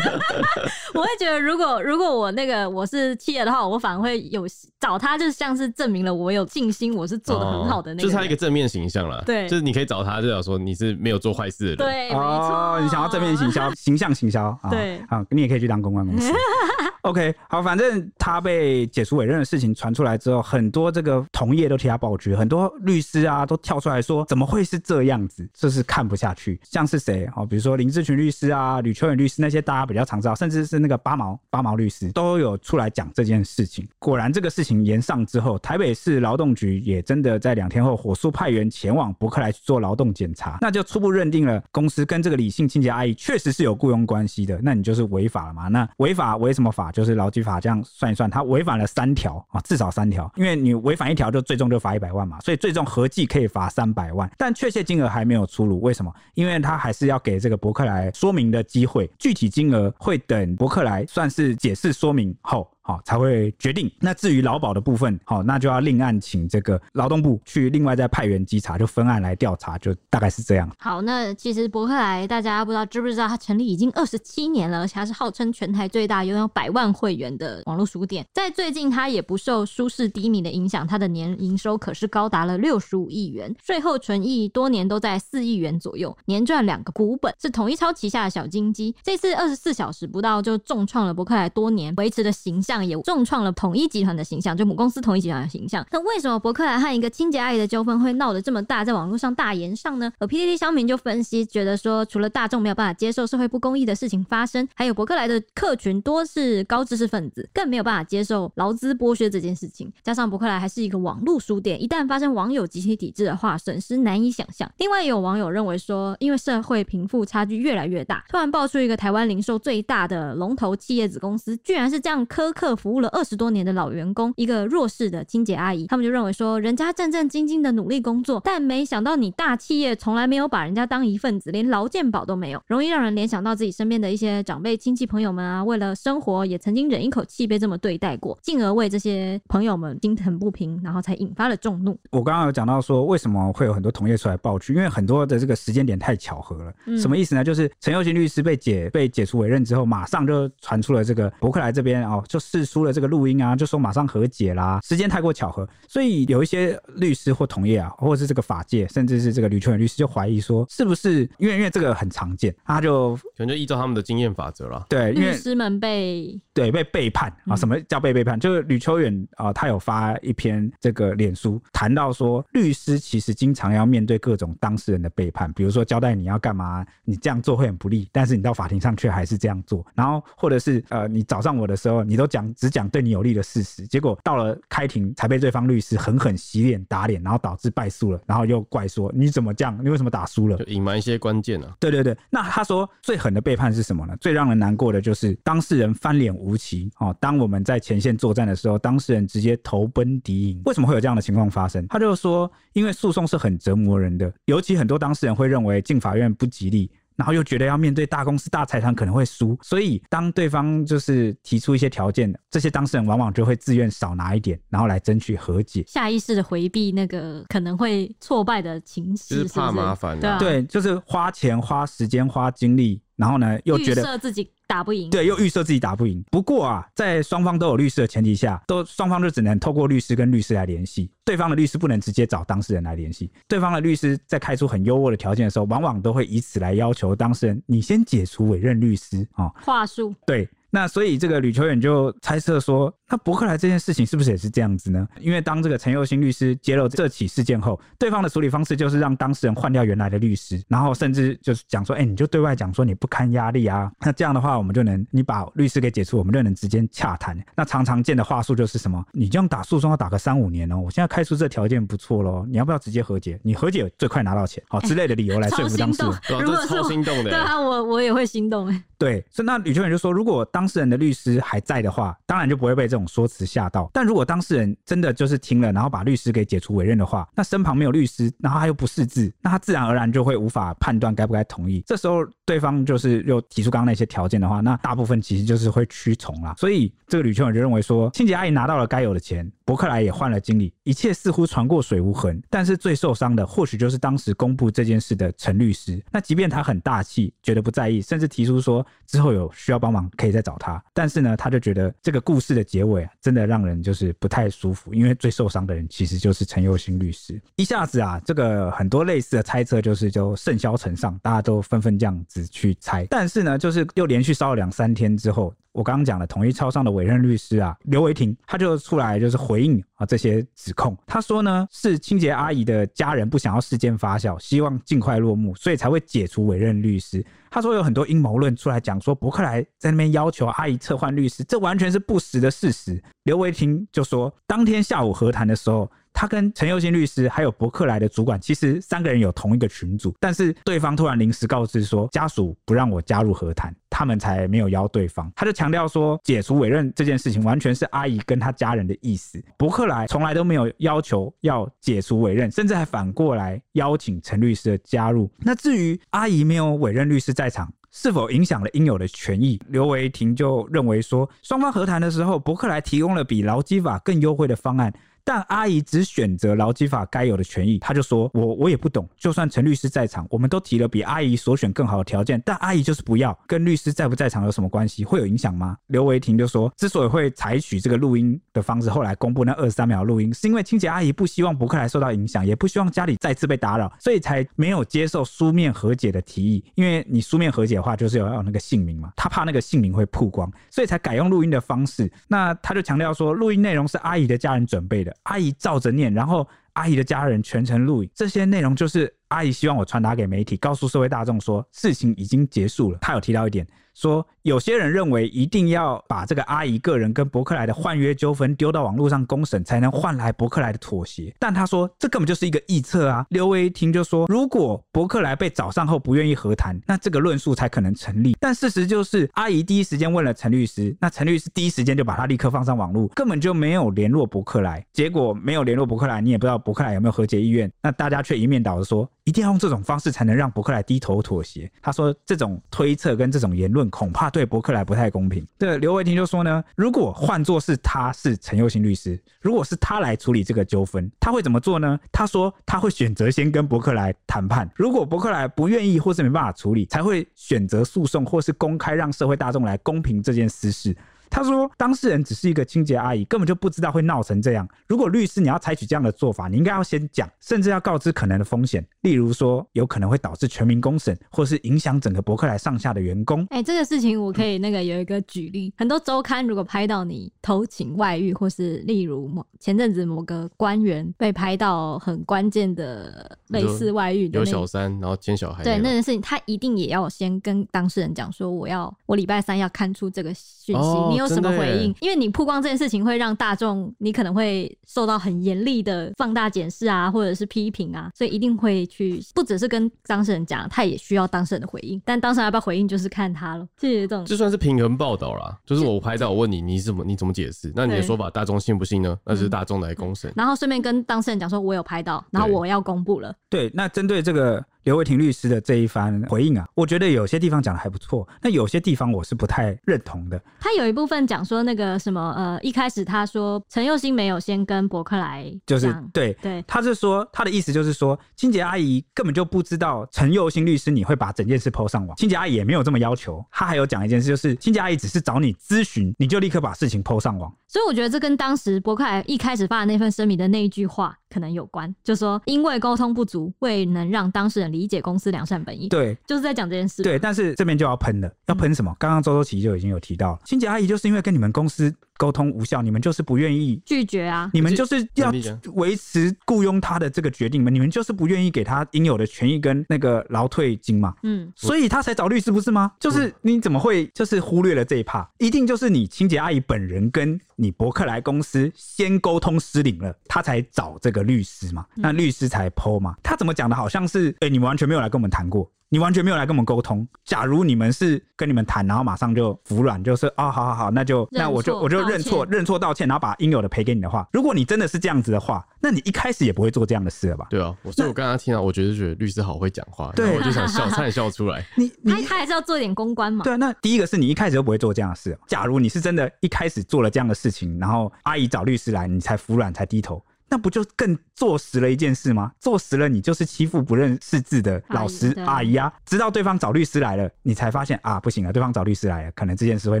我会觉得，如果如果我那个我是企业的话，我反而会有找他，就像是证明了我有信心，我是做的很好的那个、哦，就是他一个正面形象了。对，就是你可以找他，就想说你是没有做坏事的人。对，没错、哦。你想要正面行销，形象行销。对，好，你也可以去当公关公司。OK，好，反正他被解除委任的事情传出来之后，很多这个同业都替他爆局，很多律师啊都跳出来说，怎么会是这样子？就是看不下去。像是谁？哦，比如说林志群律师啊、吕秋远律师那些大家比较常知道，甚至是那个八毛八毛律师都有出来讲这件事情。果然，这个事情延上之后，台北市劳动局也真的在两天后火速派员前往伯克莱去做劳动检查，那就初步认定了公司跟这个李姓清洁阿姨确实是有雇佣关系的，那你就是违法了嘛？那违法违什么法？就是劳基法这样算一算，他违反了三条啊，至少三条。因为你违反一条，就最终就罚一百万嘛，所以最终合计可以罚三百万。但确切金额还没有出炉，为什么？因为他还是要给这个伯克莱说明的机会，具体金额会等伯克莱算是解释说明后。好，才会决定。那至于劳保的部分，好，那就要另案请这个劳动部去另外再派员稽查，就分案来调查，就大概是这样。好，那其实博客来大家不知道知不知道，它成立已经二十七年了，而且它是号称全台最大、拥有百万会员的网络书店。在最近，它也不受书市低迷的影响，它的年营收可是高达了六十五亿元，税后纯益多年都在四亿元左右，年赚两个股本，是统一超旗下的小金鸡。这次二十四小时不到就重创了博客来多年维持的形象。也重创了统一集团的形象，就母公司统一集团的形象。那为什么伯克莱和一个清洁阿姨的纠纷会闹得这么大，在网络上大炎上呢？而 PTT 乡民就分析，觉得说，除了大众没有办法接受社会不公义的事情发生，还有伯克莱的客群多是高知识分子，更没有办法接受劳资剥削这件事情。加上伯克莱还是一个网络书店，一旦发生网友集体抵制的话，损失难以想象。另外，也有网友认为说，因为社会贫富差距越来越大，突然爆出一个台湾零售最大的龙头企业子公司，居然是这样苛刻服务了二十多年的老员工，一个弱势的清洁阿姨，他们就认为说，人家战战兢兢的努力工作，但没想到你大企业从来没有把人家当一份子，连劳健保都没有，容易让人联想到自己身边的一些长辈、亲戚、朋友们啊，为了生活也曾经忍一口气被这么对待过，进而为这些朋友们心疼不平，然后才引发了众怒。我刚刚有讲到说，为什么会有很多同业出来爆去，因为很多的这个时间点太巧合了。嗯、什么意思呢？就是陈又新律师被解被解除委任之后，马上就传出了这个伯克莱这边哦，就释出了这个录音啊，就说马上和解啦，时间太过巧合，所以有一些律师或同业啊，或者是这个法界，甚至是这个吕秋远律师就怀疑说，是不是因为因为这个很常见，他就可能就依照他们的经验法则了。对，因为律师们被对被背叛啊，什么叫被背叛？嗯、就是吕秋远啊，他有发一篇这个脸书，谈到说，律师其实经常要面对各种当事人的背叛，比如说交代你要干嘛，你这样做会很不利，但是你到法庭上却还是这样做，然后或者是呃，你找上我的时候，你都讲只讲对你有利的事实，结果到了开庭才被对方律师狠狠洗脸打脸，然后导致败诉了，然后又怪说你怎么这样，你为什么打输了？就隐瞒一些关键啊。对对对，那他说最狠的背叛是什么呢？最让人难过的就是当事人翻脸无情哦。当我们在前线作战的时候，当事人直接投奔敌营，为什么会有这样的情况发生？他就说，因为诉讼是很折磨人的，尤其很多当事人会认为进法院不吉利。然后又觉得要面对大公司、大财团可能会输，所以当对方就是提出一些条件，这些当事人往往就会自愿少拿一点，然后来争取和解，下意识的回避那个可能会挫败的情绪，就是怕麻烦、啊。对、啊、对，就是花钱、花时间、花精力。然后呢，又觉得预设自己打不赢，对，又预设自己打不赢。不过啊，在双方都有律师的前提下，都双方就只能透过律师跟律师来联系，对方的律师不能直接找当事人来联系。对方的律师在开出很优渥的条件的时候，往往都会以此来要求当事人，你先解除委任律师啊。哦、话术对。那所以这个吕秋远就猜测说，那伯克莱这件事情是不是也是这样子呢？因为当这个陈又新律师揭露这起事件后，对方的处理方式就是让当事人换掉原来的律师，然后甚至就是讲说，哎、欸，你就对外讲说你不堪压力啊，那这样的话我们就能你把律师给解除，我们就能直接洽谈。那常常见的话术就是什么，你这样打诉讼要打个三五年哦，我现在开出这条件不错喽，你要不要直接和解？你和解最快拿到钱，好、欸、之类的理由来说服当事人。如果超心动的，对啊，我我也会心动哎。对，所以那吕秋远就说，如果当事人的律师还在的话，当然就不会被这种说辞吓到。但如果当事人真的就是听了，然后把律师给解除委任的话，那身旁没有律师，然后他又不识字，那他自然而然就会无法判断该不该同意。这时候对方就是又提出刚刚那些条件的话，那大部分其实就是会屈从啦。所以这个吕秋远就认为说，清洁阿姨拿到了该有的钱，伯克莱也换了经理，一切似乎船过水无痕。但是最受伤的或许就是当时公布这件事的陈律师。那即便他很大气，觉得不在意，甚至提出说。之后有需要帮忙可以再找他，但是呢，他就觉得这个故事的结尾，真的让人就是不太舒服，因为最受伤的人其实就是陈佑新律师。一下子啊，这个很多类似的猜测就是就甚嚣尘上，大家都纷纷这样子去猜。但是呢，就是又连续烧了两三天之后。我刚刚讲的统一超商的委任律师啊，刘维廷，他就出来就是回应啊这些指控。他说呢，是清洁阿姨的家人不想要事件发酵，希望尽快落幕，所以才会解除委任律师。他说有很多阴谋论出来讲说，伯克莱在那边要求阿姨撤换律师，这完全是不实的事实。刘维廷就说，当天下午和谈的时候。他跟陈又新律师还有伯克莱的主管，其实三个人有同一个群组，但是对方突然临时告知说家属不让我加入和谈，他们才没有邀对方。他就强调说，解除委任这件事情完全是阿姨跟他家人的意思，伯克莱从来都没有要求要解除委任，甚至还反过来邀请陈律师的加入。那至于阿姨没有委任律师在场，是否影响了应有的权益？刘维廷就认为说，双方和谈的时候，伯克莱提供了比劳基法更优惠的方案。但阿姨只选择劳基法该有的权益，她就说：“我我也不懂。就算陈律师在场，我们都提了比阿姨所选更好的条件，但阿姨就是不要。跟律师在不在场有什么关系？会有影响吗？”刘维廷就说：“之所以会采取这个录音的方式，后来公布那二十三秒录音，是因为清洁阿姨不希望柏克莱受到影响，也不希望家里再次被打扰，所以才没有接受书面和解的提议。因为你书面和解的话，就是要有那个姓名嘛，他怕那个姓名会曝光，所以才改用录音的方式。那他就强调说，录音内容是阿姨的家人准备的。”阿姨照着念，然后阿姨的家人全程录影，这些内容就是阿姨希望我传达给媒体，告诉社会大众说事情已经结束了。她有提到一点。说有些人认为一定要把这个阿姨个人跟伯克莱的换约纠纷丢到网络上公审，才能换来伯克莱的妥协。但她说这根本就是一个臆测啊！刘维廷就说，如果伯克莱被找上后不愿意和谈，那这个论述才可能成立。但事实就是，阿姨第一时间问了陈律师，那陈律师第一时间就把他立刻放上网络，根本就没有联络伯克莱。结果没有联络伯克莱，你也不知道伯克莱有没有和解意愿。那大家却一面倒的说，一定要用这种方式才能让伯克莱低头妥协。他说这种推测跟这种言论。恐怕对伯克莱不太公平。这刘维廷就说呢，如果换作是他是陈又新律师，如果是他来处理这个纠纷，他会怎么做呢？他说他会选择先跟伯克莱谈判，如果伯克莱不愿意或是没办法处理，才会选择诉讼或是公开让社会大众来公平这件私事。他说：“当事人只是一个清洁阿姨，根本就不知道会闹成这样。如果律师你要采取这样的做法，你应该要先讲，甚至要告知可能的风险，例如说有可能会导致全民公审，或是影响整个博客来上下的员工。哎、欸，这个事情我可以那个有一个举例，嗯、很多周刊如果拍到你偷情外遇，或是例如某前阵子某个官员被拍到很关键的类似外遇的有小三，然后奸小孩，对那件事情，他一定也要先跟当事人讲说，我要我礼拜三要看出这个讯息，哦、你有什么回应？因为你曝光这件事情会让大众，你可能会受到很严厉的放大检视啊，或者是批评啊，所以一定会去，不只是跟当事人讲，他也需要当事人的回应。但当事人要不要回应，就是看他了。这些这种，就算是平衡报道啦，就是我拍照，我问你，你怎么 你怎么解释？那你的说法，大众信不信呢？那是大众来公审、嗯。然后顺便跟当事人讲说，我有拍到，然后我要公布了。对，那针对这个。刘伟婷律师的这一番回应啊，我觉得有些地方讲的还不错，那有些地方我是不太认同的。他有一部分讲说那个什么呃，一开始他说陈又欣没有先跟伯克莱，就是对对，他是说他的意思就是说，清洁阿姨根本就不知道陈又欣律师你会把整件事 PO 上网，清洁阿姨也没有这么要求。他还有讲一件事，就是清洁阿姨只是找你咨询，你就立刻把事情 PO 上网。所以我觉得这跟当时伯克莱一开始发的那份声明的那一句话可能有关，就说因为沟通不足，未能让当事人理解公司良善本意。对，就是在讲这件事。对，但是这边就要喷了，要喷什么？刚刚周周琪就已经有提到了，清洁阿姨就是因为跟你们公司。沟通无效，你们就是不愿意拒绝啊！你们就是要维持雇佣他的这个决定嘛？你们就是不愿意给他应有的权益跟那个劳退金嘛？嗯，所以他才找律师不是吗？就是你怎么会就是忽略了这一趴？一定就是你清洁阿姨本人跟你伯克莱公司先沟通失灵了，他才找这个律师嘛？那律师才 PO 嘛？他怎么讲的？好像是哎、欸，你们完全没有来跟我们谈过。你完全没有来跟我们沟通。假如你们是跟你们谈，然后马上就服软，就是啊、哦，好好好，那就那我就我就认错认错道歉，然后把应有的赔给你的话，如果你真的是这样子的话，那你一开始也不会做这样的事了吧？对啊，我所以我刚刚听到，我觉得觉得律师好会讲话，对，我就想笑，差点笑出来。你他他还是要做一点公关嘛？对啊，那第一个是你一开始就不会做这样的事。假如你是真的一开始做了这样的事情，然后阿姨找律师来，你才服软才低头。那不就更坐实了一件事吗？坐实了你就是欺负不认识字的老师阿姨啊！直到对方找律师来了，你才发现啊，不行了，对方找律师来了，可能这件事会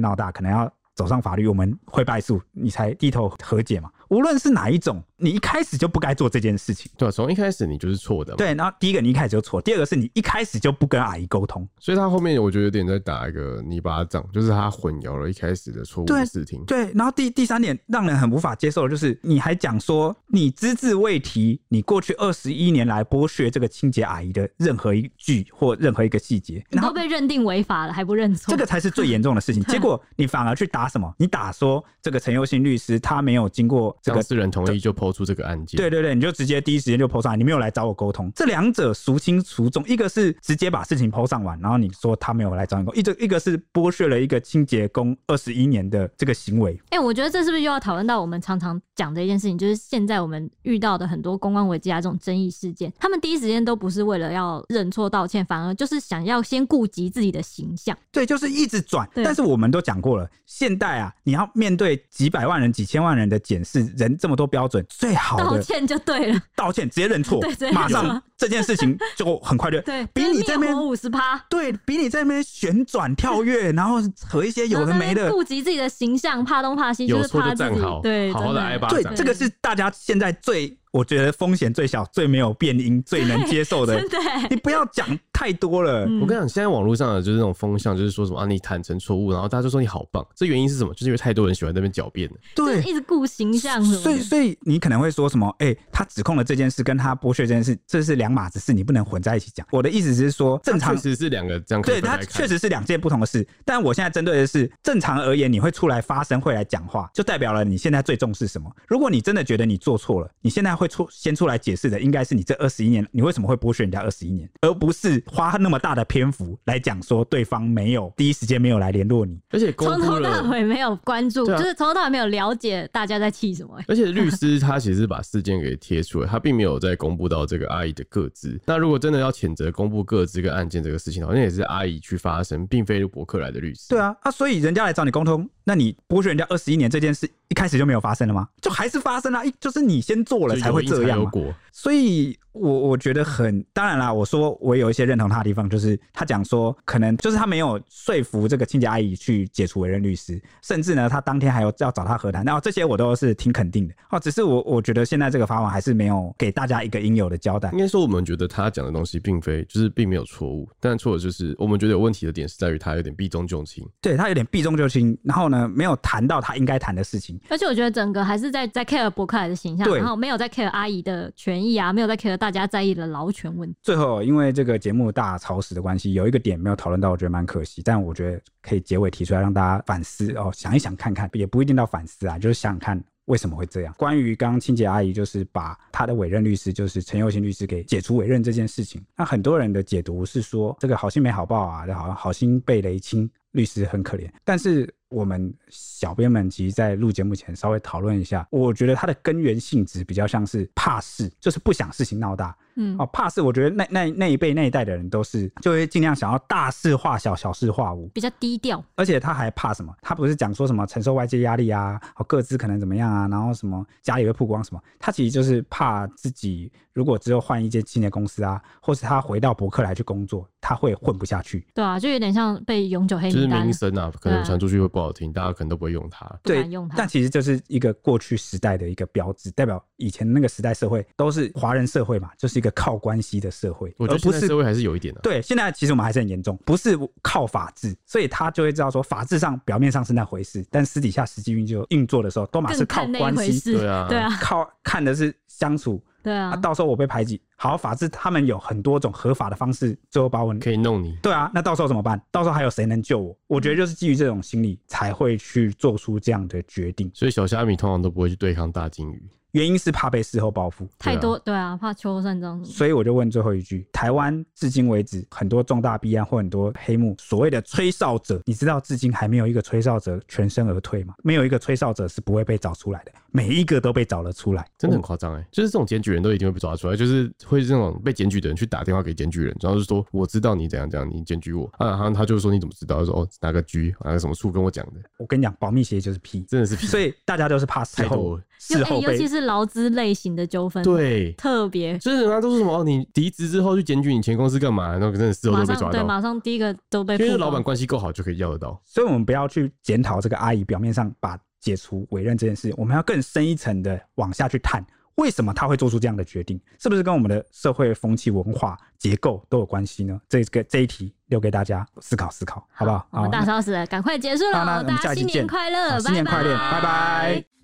闹大，可能要走上法律，我们会败诉，你才低头和解嘛。无论是哪一种，你一开始就不该做这件事情。对，从一开始你就是错的。对，然后第一个你一开始就错，第二个是你一开始就不跟阿姨沟通。所以他后面我觉得有点在打一个泥巴仗，就是他混淆了一开始的错误的视听。对，然后第第三点让人很无法接受的就是，你还讲说你只字未提，你过去二十一年来剥削这个清洁阿姨的任何一句或任何一个细节，然后被认定违法了还不认错，这个才是最严重的事情。结果你反而去打什么？你打说这个陈佑新律师他没有经过。这个当事人同意就抛出这个案件，对对对，你就直接第一时间就抛上来，你没有来找我沟通，这两者孰轻孰重？一个是直接把事情抛上完，然后你说他没有来找你沟通，一个一个是剥削了一个清洁工二十一年的这个行为。哎、欸，我觉得这是不是又要讨论到我们常常讲的一件事情，就是现在我们遇到的很多公关危机啊这种争议事件，他们第一时间都不是为了要认错道歉，反而就是想要先顾及自己的形象。对，就是一直转。但是我们都讲过了，现代啊，你要面对几百万人、几千万人的检视，人这么多标准，最好的道歉就对了，道歉直接认错，马上。这件事情就很快就对，比你这边五十趴，对比你这边旋转跳跃，然后和一些有的没的，顾及自己的形象，怕东怕西，就是怕站好，对，好好的挨巴掌，对，这个是大家现在最。我觉得风险最小、最没有变音、最能接受的，你不要讲太多了。我跟你讲，现在网络上的就是那种风向，就是说什么啊，你坦诚错误，然后大家就说你好棒。这原因是什么？就是因为太多人喜欢那边狡辩。对，一直顾形象。所以，所以你可能会说什么？哎、欸，他指控的这件事跟他剥削这件事，这是两码子事，你不能混在一起讲。我的意思是说，正常确实是两个这样。对，他确实是两件不同的事。但我现在针对的是，正常而言，你会出来发声，会来讲话，就代表了你现在最重视什么。如果你真的觉得你做错了，你现在会出先出来。解释的应该是你这二十一年，你为什么会剥削人家二十一年，而不是花那么大的篇幅来讲说对方没有第一时间没有来联络你，而且从头到尾没有关注，就是从头到尾没有了解大家在气什么。而且律师他其实把事件给贴出来，他并没有再公布到这个阿姨的个资。那如果真的要谴责公布个资跟案件这个事情，好像也是阿姨去发声，并非博客来的律师。对啊，啊，所以人家来找你沟通，那你剥削人家二十一年这件事，一开始就没有发生了吗？就还是发生了，就是你先做了才会这样嘛。所以。我我觉得很当然啦，我说我有一些认同他的地方，就是他讲说可能就是他没有说服这个清洁阿姨去解除委任律师，甚至呢，他当天还有要找他和谈，然后这些我都是挺肯定的哦。只是我我觉得现在这个法网还是没有给大家一个应有的交代。应该说，我们觉得他讲的东西并非就是并没有错误，但错的就是我们觉得有问题的点是在于他有点避重就轻，对他有点避重就轻，然后呢，没有谈到他应该谈的事情。而且我觉得整个还是在在 care 博客来的形象，然后没有在 care 阿姨的权益啊，没有在 care 大家在意的老。劳权问题。最后，因为这个节目大超时的关系，有一个点没有讨论到，我觉得蛮可惜。但我觉得可以结尾提出来，让大家反思哦，想一想看看，也不一定到反思啊，就是想想看为什么会这样。关于刚刚清洁阿姨就是把她的委任律师，就是陈又新律师给解除委任这件事情，那很多人的解读是说，这个好心没好报啊，好像好心被雷亲，律师很可怜。但是我们小编们其实，在录节目前稍微讨论一下，我觉得它的根源性质比较像是怕事，就是不想事情闹大。嗯，哦，怕是，我觉得那那那一辈那一代的人都是就会尽量想要大事化小，小事化无，比较低调。而且他还怕什么？他不是讲说什么承受外界压力啊，哦，各自可能怎么样啊，然后什么家里会曝光什么？他其实就是怕自己如果只有换一间新的公司啊，或是他回到博客来去工作，他会混不下去。对啊，就有点像被永久黑名单。就是名声啊，可能传出去会不好听，大家可能都不会用它。对，但其实就是一个过去时代的一个标志，代表以前那个时代社会都是华人社会嘛，就是一个靠关系的。社会，我觉得现在社会还是有一点的、啊。对，现在其实我们还是很严重，不是靠法治，所以他就会知道说，法治上表面上是那回事，但私底下实际运就运作的时候，都嘛是靠关系。对啊，对啊，靠看的是相处。对啊，啊，到时候我被排挤，好，法治他们有很多种合法的方式，最后把我可以弄你。对啊，那到时候怎么办？到时候还有谁能救我？我觉得就是基于这种心理才会去做出这样的决定。所以小虾米通常都不会去对抗大金鱼。原因是怕被事后报复，太多对啊，怕秋后算账。所以我就问最后一句：台湾至今为止很多重大弊案或很多黑幕，所谓的吹哨者，你知道至今还没有一个吹哨者全身而退吗？没有一个吹哨者是不会被找出来的，每一个都被找了出来，真的很夸张哎！就是这种检举人都一定会被抓出来，就是会这种被检举的人去打电话给检举人，然后就说我知道你怎样怎样，你检举我啊，然后他就说你怎么知道？他说哦哪个局哪个什么处跟我讲的？我跟你讲，保密协议就是屁，真的是屁，所以大家都是怕事后事后被，尤其是劳资类型。的纠纷，对，特别就是人家都是什么？你离职之后去检举你前公司干嘛？那个真的事后都被抓到，对，马上第一个都被。因为老板关系够好就可以要得到，所以我们不要去检讨这个阿姨表面上把解除委任这件事，我们要更深一层的往下去探，为什么他会做出这样的决定？是不是跟我们的社会风气、文化结构都有关系呢？这个这一题留给大家思考思考，好不好？好，我们大超时了，赶快结束了，那我们下期见，大家新年快乐，新年快乐，拜拜。